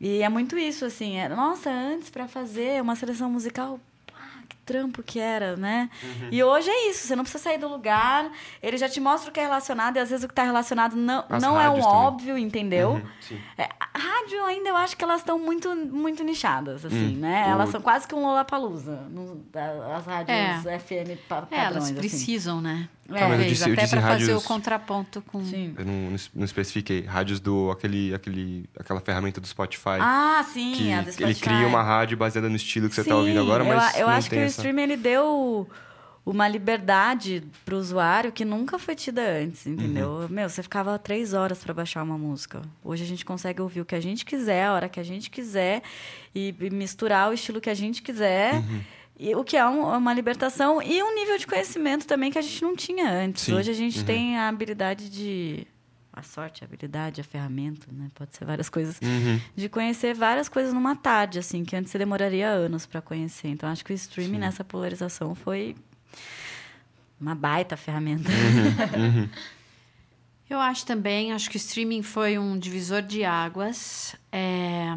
Speaker 4: E é muito isso, assim. É, nossa, antes para fazer uma seleção musical. pá, Que trampo que era, né? E hoje é isso, você não precisa sair do lugar, ele já te mostra o que é relacionado, e às vezes o que está relacionado não,
Speaker 2: As
Speaker 4: não é um
Speaker 2: também.
Speaker 4: óbvio, entendeu?
Speaker 2: Uhum, sim.
Speaker 4: É, a rádio ainda eu acho que elas estão muito, muito nichadas, assim,
Speaker 2: Hum,
Speaker 4: né? Elas são quase que um Lollapalooza, no- as rádios FM pa-
Speaker 3: É, elas
Speaker 4: padrões, assim.
Speaker 3: precisam, né?
Speaker 4: É.
Speaker 2: Tá, mas eu disse- eu
Speaker 3: até
Speaker 2: disse
Speaker 3: para fazer o
Speaker 2: rádios-
Speaker 3: contraponto com.
Speaker 4: Sim.
Speaker 2: Eu não, não especifiquei. Rádios do... Aquele, aquele, aquela ferramenta do Spotify.
Speaker 4: Ah, sim,
Speaker 2: que
Speaker 4: a do
Speaker 2: ele
Speaker 4: Spotify.
Speaker 2: cria uma rádio baseada no estilo que você está
Speaker 4: Sim,
Speaker 2: ouvindo agora,
Speaker 4: eu
Speaker 2: mas
Speaker 4: eu,
Speaker 2: não
Speaker 4: acho que
Speaker 2: tem
Speaker 4: o
Speaker 2: essa...
Speaker 4: streaming ele deu uma liberdade pro usuário que nunca foi tida antes, entendeu?
Speaker 2: Uhum.
Speaker 4: Meu, você ficava três horas para baixar uma música. Hoje a gente consegue ouvir o que a gente quiser, a hora que a gente quiser e, e misturar o estilo que a gente quiser.
Speaker 2: Uhum.
Speaker 4: E, o que é um- uma libertação e um nível de conhecimento também que a gente não tinha antes.
Speaker 2: Sim.
Speaker 4: Hoje a gente
Speaker 2: Uhum.
Speaker 4: tem a habilidade de. A sorte, a habilidade, a ferramenta, né? Pode ser várias coisas
Speaker 2: Uhum.
Speaker 4: de conhecer várias coisas numa tarde, assim, que antes você demoraria anos para conhecer. Então, acho que o streaming
Speaker 2: Sim.
Speaker 4: nessa polarização foi uma baita ferramenta.
Speaker 2: Uhum.
Speaker 3: Eu acho também, acho que o streaming foi um divisor de águas, é,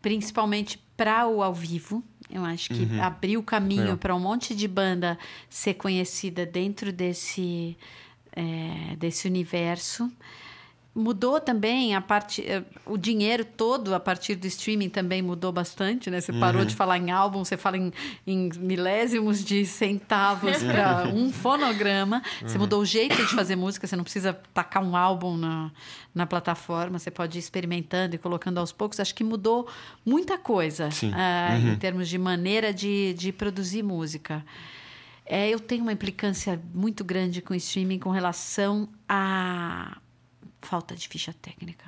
Speaker 3: principalmente para o ao vivo. Eu acho que
Speaker 2: Uhum.
Speaker 3: abriu caminho
Speaker 2: É.
Speaker 3: para um monte de banda ser conhecida dentro desse, é, desse universo. Mudou também a parte, eh, o dinheiro todo a partir do streaming também mudou bastante, né? Você parou de falar em álbum, você fala em, em milésimos de centavos para um fonograma. Você mudou o jeito de fazer música, você não precisa tacar um álbum na, na plataforma, você pode ir experimentando e colocando aos poucos. Acho que mudou muita coisa ah,
Speaker 2: Uhum.
Speaker 3: em termos de maneira de, de produzir música. É, eu tenho uma implicância muito grande com o streaming com relação à falta de ficha técnica.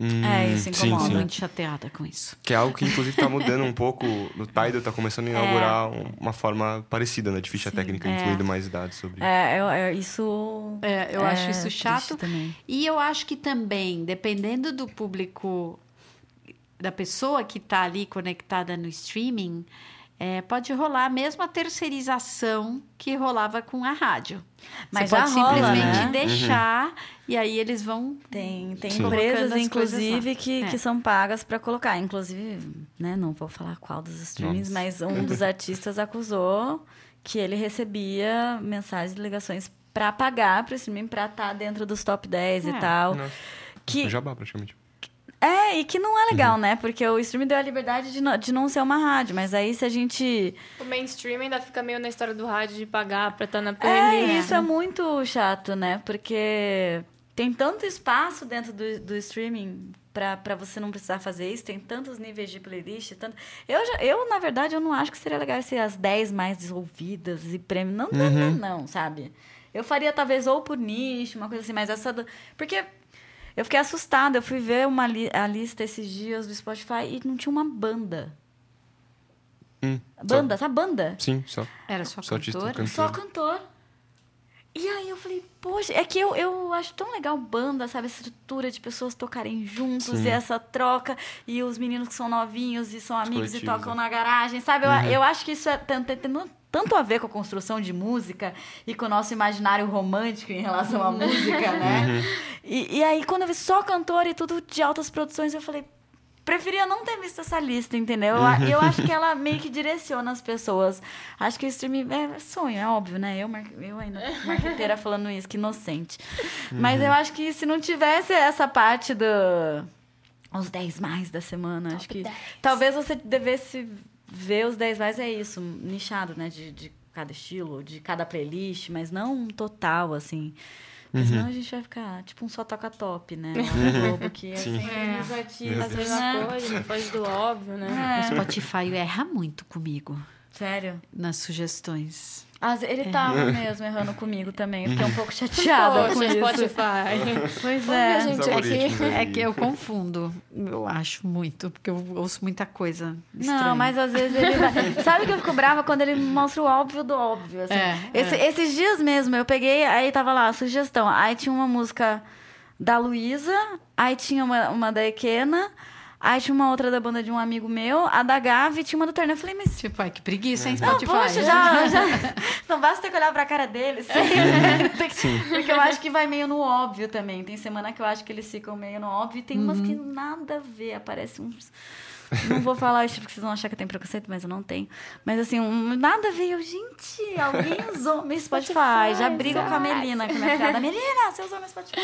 Speaker 2: Hum,
Speaker 4: É, isso
Speaker 2: sim,
Speaker 4: incomoda.
Speaker 2: sim.
Speaker 3: Muito chateada com isso.
Speaker 2: Que é algo que, inclusive, está mudando um pouco. No Tidal está começando a inaugurar um- uma forma parecida né, de ficha técnica, incluindo mais dados sobre
Speaker 4: É, eu, eu- isso.
Speaker 3: É, eu acho isso
Speaker 4: triste
Speaker 3: chato.
Speaker 4: também.
Speaker 3: E eu acho que também, dependendo do público, da pessoa que está ali conectada no streaming, é, pode rolar a mesma terceirização que rolava com a rádio.
Speaker 4: Mas
Speaker 3: Você
Speaker 4: já
Speaker 3: pode
Speaker 4: rola,
Speaker 3: simplesmente
Speaker 4: né?
Speaker 3: deixar e aí eles vão.
Speaker 4: Tem, tem
Speaker 2: Sim.
Speaker 4: Empresas, inclusive, que,
Speaker 3: É.
Speaker 4: que são pagas para colocar. Inclusive, né, não vou falar qual dos streamings, mas um dos artistas acusou que ele recebia mensagens e ligações para pagar para o streaming para estar dentro dos top 10 e
Speaker 3: É.
Speaker 4: tal.
Speaker 2: Nossa.
Speaker 4: Que,
Speaker 2: Jabá, praticamente.
Speaker 4: É, e que não é legal,
Speaker 2: Uhum.
Speaker 4: né? Porque o streaming deu a liberdade de não, de não ser uma rádio. Mas aí, se a gente
Speaker 1: O mainstream ainda fica meio na história do rádio de pagar pra estar na
Speaker 4: É,
Speaker 1: playlist.
Speaker 4: e isso é muito chato, né? Porque tem tanto espaço dentro do, do streaming pra pra você não precisar fazer isso, tem tantos níveis de playlist. Tanto... Eu, já, eu, na verdade, eu não acho que seria legal ser as 10 mais ouvidas e prêmio. Não, não, não, não, sabe? Eu faria talvez ou por nicho, uma coisa assim, mas essa. Do... Porque eu fiquei assustada. Eu fui ver uma li a lista esses dias do Spotify e não tinha uma banda.
Speaker 2: Hum,
Speaker 4: Banda, sabe banda?
Speaker 2: Só, sim, só.
Speaker 3: Era só,
Speaker 2: Só artista
Speaker 3: cantor.
Speaker 2: cantor.
Speaker 4: Só cantor. E aí eu falei, poxa, é que eu, eu acho tão legal banda, sabe? Essa estrutura de pessoas tocarem juntos
Speaker 2: Sim.
Speaker 4: e essa troca. E os meninos que são novinhos e são amigos e tocam na garagem, sabe? Eu,
Speaker 2: Uhum.
Speaker 4: eu acho que isso é tan- tem tem tanto a ver com a construção de música e com o nosso imaginário romântico em relação à música, né?
Speaker 2: Uhum.
Speaker 4: E, e aí, quando eu vi só cantor e tudo de altas produções, eu falei, preferia não ter visto essa lista, entendeu? Eu, a- eu acho que ela meio que direciona as pessoas. Acho que o streaming é sonho, é óbvio, né? Eu, mar- eu ainda, marqueteira falando isso, que inocente. Mas eu acho que se não tivesse essa parte do. Os 10 mais da semana, acho que.
Speaker 1: 10.
Speaker 4: Talvez você devesse ver os 10 mais, é isso, nichado, né? De, de cada estilo, de cada playlist, mas não um total, assim. Porque senão a gente vai ficar tipo um só toca top, né? No Globo, que é
Speaker 2: Sim.
Speaker 4: sempre
Speaker 1: É,
Speaker 4: os artistas,
Speaker 1: coisa, foge do óbvio, né?
Speaker 3: O Spotify erra muito comigo
Speaker 4: Sério.
Speaker 3: nas sugestões.
Speaker 4: Mas ele tava mesmo errando comigo também. Eu Fiquei um pouco chateada com
Speaker 1: Poxa,
Speaker 4: isso.
Speaker 1: Spotify.
Speaker 4: Pois é.
Speaker 1: gente, aqui.
Speaker 2: algoritmos
Speaker 3: É que eu confundo, eu acho muito, porque eu ouço muita coisa. estranha.
Speaker 4: Não, mas às vezes ele vai. Sabe que eu fico brava quando ele mostra o óbvio do óbvio. Assim.
Speaker 3: É,
Speaker 4: Esse- Esses dias mesmo, eu peguei, aí tava lá, a sugestão. Aí tinha uma música da Luísa, aí tinha uma, uma da Equena, aí tinha uma outra da banda de um amigo meu, a da Gavi, e tinha uma do Turner. Eu falei, mas.
Speaker 3: Tipo, ai, que preguiça, hein,
Speaker 4: Não,
Speaker 3: Spotify?
Speaker 4: poxa, já, já. Não basta ter que olhar pra cara deles. Tem que- Porque eu acho que vai meio no óbvio também. Tem semana que eu acho que eles ficam meio no óbvio e tem umas que nada a ver. Aparece uns. Não vou falar isso porque vocês vão achar que eu tenho preconceito, mas eu não tenho. Mas assim, um, nada a. Eu, gente, alguém usou meu Spotify. Já brigo com a Melina, que é minha filha. Melina, você usou meu Spotify.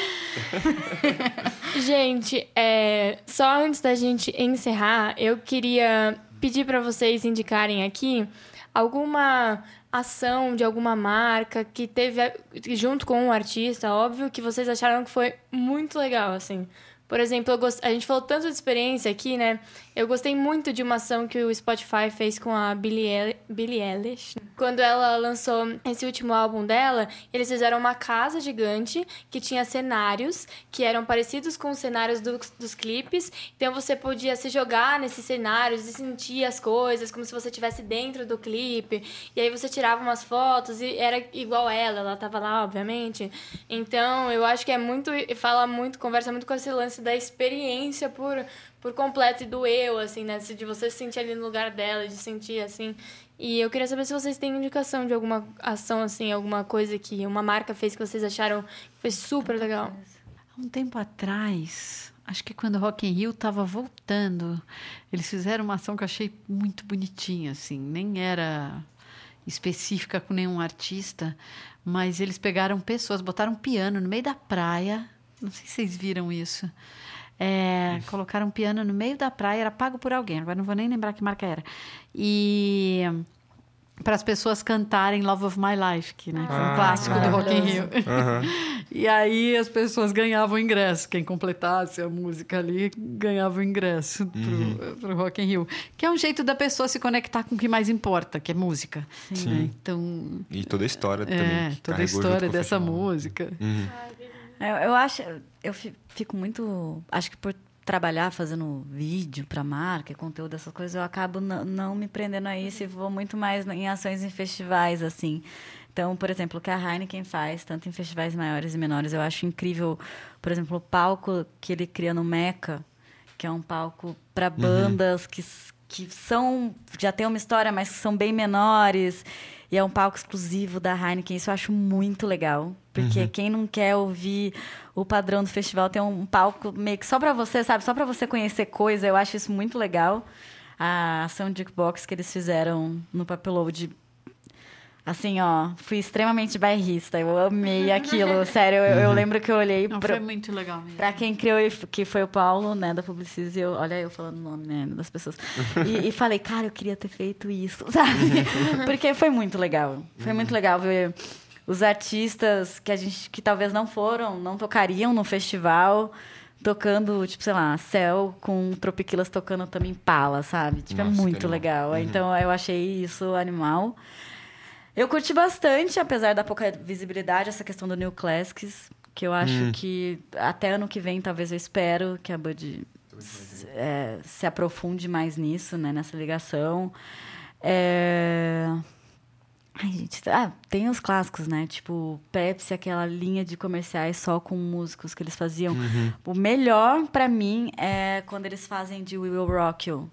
Speaker 1: Gente, é, só antes da gente encerrar, eu queria pedir para vocês indicarem aqui alguma ação de alguma marca que teve a- junto com um artista, óbvio, que vocês acharam que foi muito legal, assim. Por exemplo, gost... a gente falou tanto de experiência aqui, né? Eu gostei muito de uma ação que o Spotify fez com a Billie, El... Billie Eilish. Quando ela lançou esse último álbum dela, eles fizeram uma casa gigante que tinha cenários que eram parecidos com os cenários dos, dos clipes. Então você podia se jogar nesses cenários e sentir as coisas como se você estivesse dentro do clipe. E aí você tirava umas fotos e era igual ela, ela tava lá, obviamente. Então eu acho que é muito. Fala muito, conversa muito com esse lance da experiência por, por completo e do eu, assim, né? De você se sentir ali no lugar dela, de sentir assim. E eu queria saber se vocês têm indicação de alguma ação, assim, alguma coisa que uma marca fez que vocês acharam que foi super legal.
Speaker 3: Há um tempo atrás, acho que quando o Rock in Rio estava voltando, eles fizeram uma ação que eu achei muito bonitinha, assim, nem era específica com nenhum artista, mas eles pegaram pessoas, botaram um piano no meio da praia, não sei se vocês viram isso. É, colocaram um piano no meio da praia, era pago por alguém, agora não vou nem lembrar que marca era. E para as pessoas cantarem Love of My Life, que né, foi um
Speaker 2: Ah,
Speaker 3: clássico do Rock in Rio.
Speaker 2: Aham.
Speaker 3: E aí as pessoas ganhavam ingresso. Quem completasse a música ali ganhava o ingresso pro, pro Rock in Rio. Que é um jeito da pessoa se conectar com o que mais importa, que é música.
Speaker 2: Sim.
Speaker 3: né? Então,
Speaker 2: E toda a história também.
Speaker 3: é,
Speaker 2: que
Speaker 3: toda a história
Speaker 2: o
Speaker 3: dessa
Speaker 2: festival.
Speaker 3: música.
Speaker 2: Uhum.
Speaker 4: Eu, eu acho, eu fi- fico muito. Acho que por trabalhar fazendo vídeo para marca, conteúdo, essas coisas, eu acabo não me prendendo a isso e vou muito mais em ações em festivais, assim. Então, por exemplo, o que a Heineken faz, tanto em festivais maiores e menores, eu acho incrível. Por exemplo, o palco que ele cria no Meca, que é um palco para uhum. bandas uhum. que, que são já tem uma história, mas são bem menores. E é um palco exclusivo da Heineken. Isso eu acho muito legal. Porque uhum. quem não quer ouvir o padrão do festival tem um palco meio que só para você, sabe? Só para você conhecer coisa. Eu acho isso muito legal. A ação de Jukebox que eles fizeram no Papeload Assim, ó, fui extremamente bairrista. Eu amei aquilo, sério. Eu, eu, uhum. lembro que eu olhei.
Speaker 3: Não,
Speaker 4: pra,
Speaker 3: foi muito legal mesmo.
Speaker 4: Pra quem criou, que foi o Paulo, né, da Publicis, eu, olha eu falando o nome, né, das pessoas. E, e, falei, cara, eu queria ter feito isso, sabe? Porque foi muito legal. Foi muito uhum. legal ver os artistas que a gente, que talvez não foram, não tocariam no festival tocando, tipo, sei lá, Céu com Tropiquilas tocando também Pala, sabe? Tipo, é Nossa, é muito legal. Uhum. Então, eu achei isso animal. Eu curti bastante, apesar da pouca visibilidade, essa questão do New Classics, que eu acho hum. que até ano que vem, talvez eu espero que a Bud é, se aprofunde mais nisso, né, nessa ligação. É... Ai, gente, ah, tem os clássicos, né? Tipo, Pepsi, aquela linha de comerciais só com músicos que eles faziam. Uhum. O melhor para mim é quando eles fazem de We Will Rock You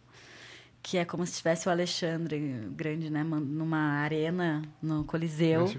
Speaker 4: que é como se tivesse o Alexandre grande, né, numa arena no Coliseu.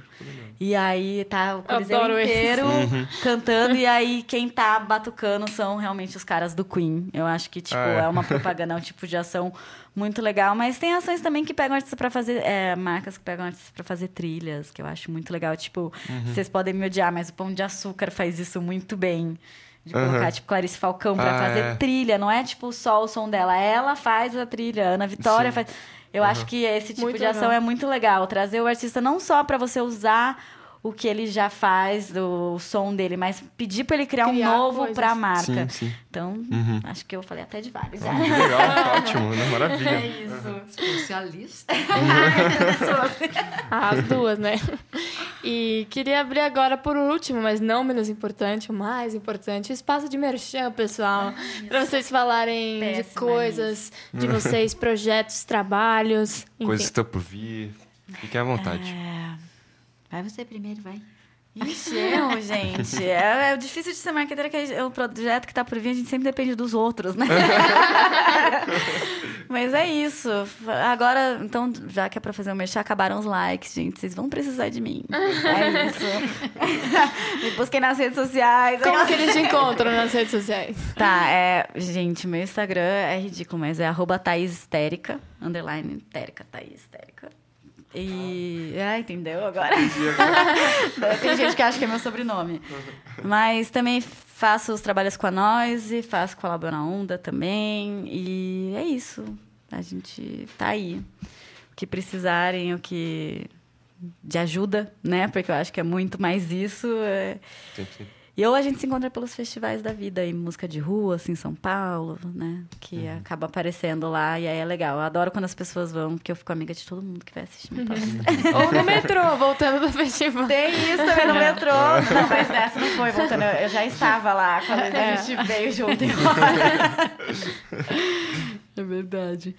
Speaker 4: E aí tá o Coliseu Adoro inteiro uhum. cantando e aí quem tá batucando são realmente os caras do Queen. Eu acho que tipo ah, é. é. uma propaganda, é um tipo de ação muito legal, mas tem ações também que pegam artistas para fazer é, marcas que pegam artistas para fazer trilhas, que eu acho muito legal, tipo, uhum. vocês podem me odiar, mas o Pão de Açúcar faz isso muito bem. De colocar, tipo, Clarice Falcão pra ah, fazer é. trilha. Não é, tipo, só o som dela. Ela faz a trilha. Ana Vitória Sim. faz... Eu uhum. acho que esse tipo muito de ação legal. é muito legal. Trazer o artista não só para você usar o que ele já faz, do som dele, mas pedir para ele criar, criar, um novo para a marca. Sim, sim. Então, uhum. acho que eu falei até de vários.
Speaker 2: Ah, legal, ótimo, né? Maravilha.
Speaker 3: É isso. Uhum. Especialista.
Speaker 1: As duas, né? E queria abrir agora por último, mas não menos importante, o mais importante, o espaço de merchan, pessoal. Para vocês falarem de coisas de vocês, projetos, trabalhos.
Speaker 2: Enfim. Coisas que estão por vir. Fiquem à vontade.
Speaker 3: É... Vai você primeiro, vai.
Speaker 4: Ixi, eu, gente. É, é difícil de ser marqueteira, que é o projeto que está por vir, a gente sempre depende dos outros, né? Mas é isso. Agora, então, já que é para fazer o mexer, acabaram os likes, gente. Vocês vão precisar de mim. É isso. Me busquem nas redes sociais.
Speaker 1: Como que eles te encontram nas redes sociais?
Speaker 4: Tá, é... Gente, meu Instagram é ridículo, mas é arroba Thaís Histérica, underline Histérica, Thaís Histérica. E. Ah, entendeu agora? Tem gente que acha que é meu sobrenome. Mas também faço os trabalhos com a Noise, faço com a Labona Onda também. E é isso. A gente tá aí. O que precisarem, o que. de ajuda, né? Porque eu acho que é muito mais isso. É... Sim, sim. E ou a gente se encontra pelos festivais da vida, em música de rua, assim, em São Paulo, né? Que uhum. acaba aparecendo lá e aí é legal. Eu adoro quando as pessoas vão, porque eu fico amiga de todo mundo que vai assistir minha
Speaker 1: palestra. ou no metrô, voltando do festival.
Speaker 4: Tem isso também no metrô. Não, mas essa não foi voltando. Eu já estava lá quando é. a gente veio junto embora.
Speaker 3: É verdade.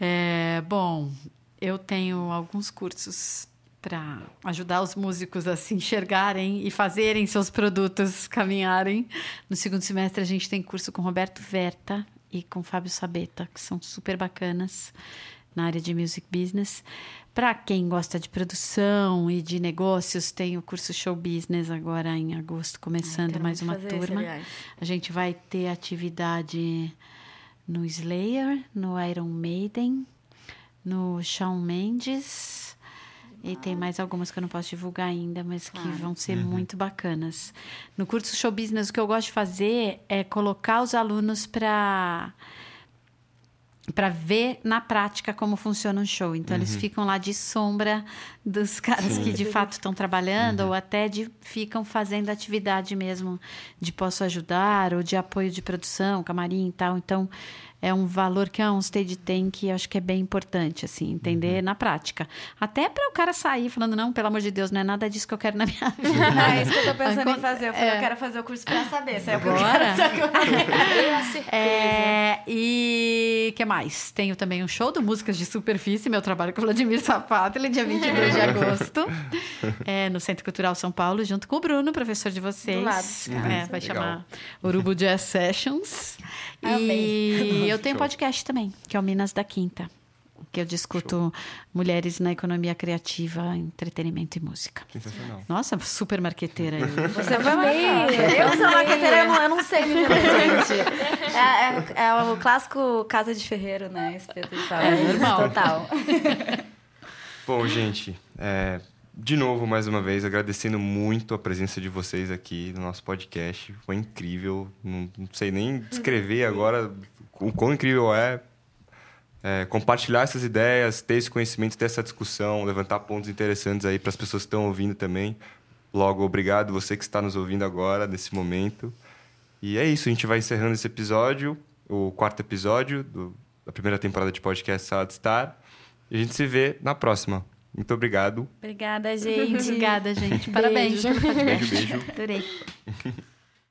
Speaker 3: É, bom, eu tenho alguns cursos para ajudar os músicos a se enxergarem e fazerem seus produtos caminharem. No segundo semestre, a gente tem curso com Roberto Verta e com Fábio Sabeta, que são super bacanas na área de music business. Para quem gosta de produção e de negócios, tem o curso Show Business agora em agosto, começando mais uma turma. a gente vai ter atividade no Slayer, no Iron Maiden, no Shawn Mendes e tem mais algumas que eu não posso divulgar ainda, mas que vão ser uhum. muito bacanas. No curso Show Business, o que eu gosto de fazer é colocar os alunos para para ver na prática como funciona um show. Então, uhum. eles ficam lá de sombra dos caras Sim. que de fato estão trabalhando uhum. ou até de, ficam fazendo atividade mesmo de posso ajudar ou de apoio de produção, camarim e tal. Então, é um valor que a OnStage tem que eu acho que é bem importante, assim, entender
Speaker 2: Uhum.
Speaker 3: na prática. Até para o cara sair falando, não, pelo amor de Deus, não é nada disso que eu quero na minha vida.
Speaker 4: É isso que eu tô pensando em fazer. Eu falei,
Speaker 3: É.
Speaker 4: eu quero fazer o curso pra saber se é o que eu
Speaker 3: Bora.
Speaker 4: quero. se é o que eu quero.
Speaker 1: A certeza.
Speaker 3: É, e que mais? Tenho também um show do Músicas de Superfície, meu trabalho com o Vladimir Safatli, dia 22 de agosto, é, no Centro Cultural São Paulo, junto com o Bruno, professor de vocês.
Speaker 4: Do lado.
Speaker 3: É,
Speaker 2: Uhum.
Speaker 3: vai
Speaker 2: Legal.
Speaker 3: chamar Urubu Jazz Sessions. E
Speaker 4: Amei.
Speaker 3: eu tenho um
Speaker 2: Show.
Speaker 3: podcast também, que é o Minas da Quinta, que eu discuto mulheres na economia criativa, entretenimento e música.
Speaker 2: Sensacional.
Speaker 3: Nossa, super marqueteira eu.
Speaker 4: Você foi marcar. Eu sou marqueteira, eu não, eu não sei me gente. É, é- é o clássico Casa de Ferreiro, né? Espeto e tal.
Speaker 3: É normal.
Speaker 4: Total.
Speaker 2: Bom, gente, é, de novo, mais uma vez, agradecendo muito a presença de vocês aqui no nosso podcast. Foi incrível. Não, não sei nem descrever agora o quão incrível é, é, compartilhar essas ideias, ter esse conhecimento, ter essa discussão, levantar pontos interessantes aí para as pessoas que estão ouvindo também. Logo, obrigado você que está nos ouvindo agora, nesse momento. E é isso, a gente vai encerrando esse episódio, o quarto episódio do- da primeira temporada de podcast Sala de Star. E a gente se vê na próxima. Muito obrigado.
Speaker 4: Obrigada, gente.
Speaker 3: Obrigada, gente. Parabéns. podcast.
Speaker 2: Beijo, beijo.
Speaker 4: Adorei.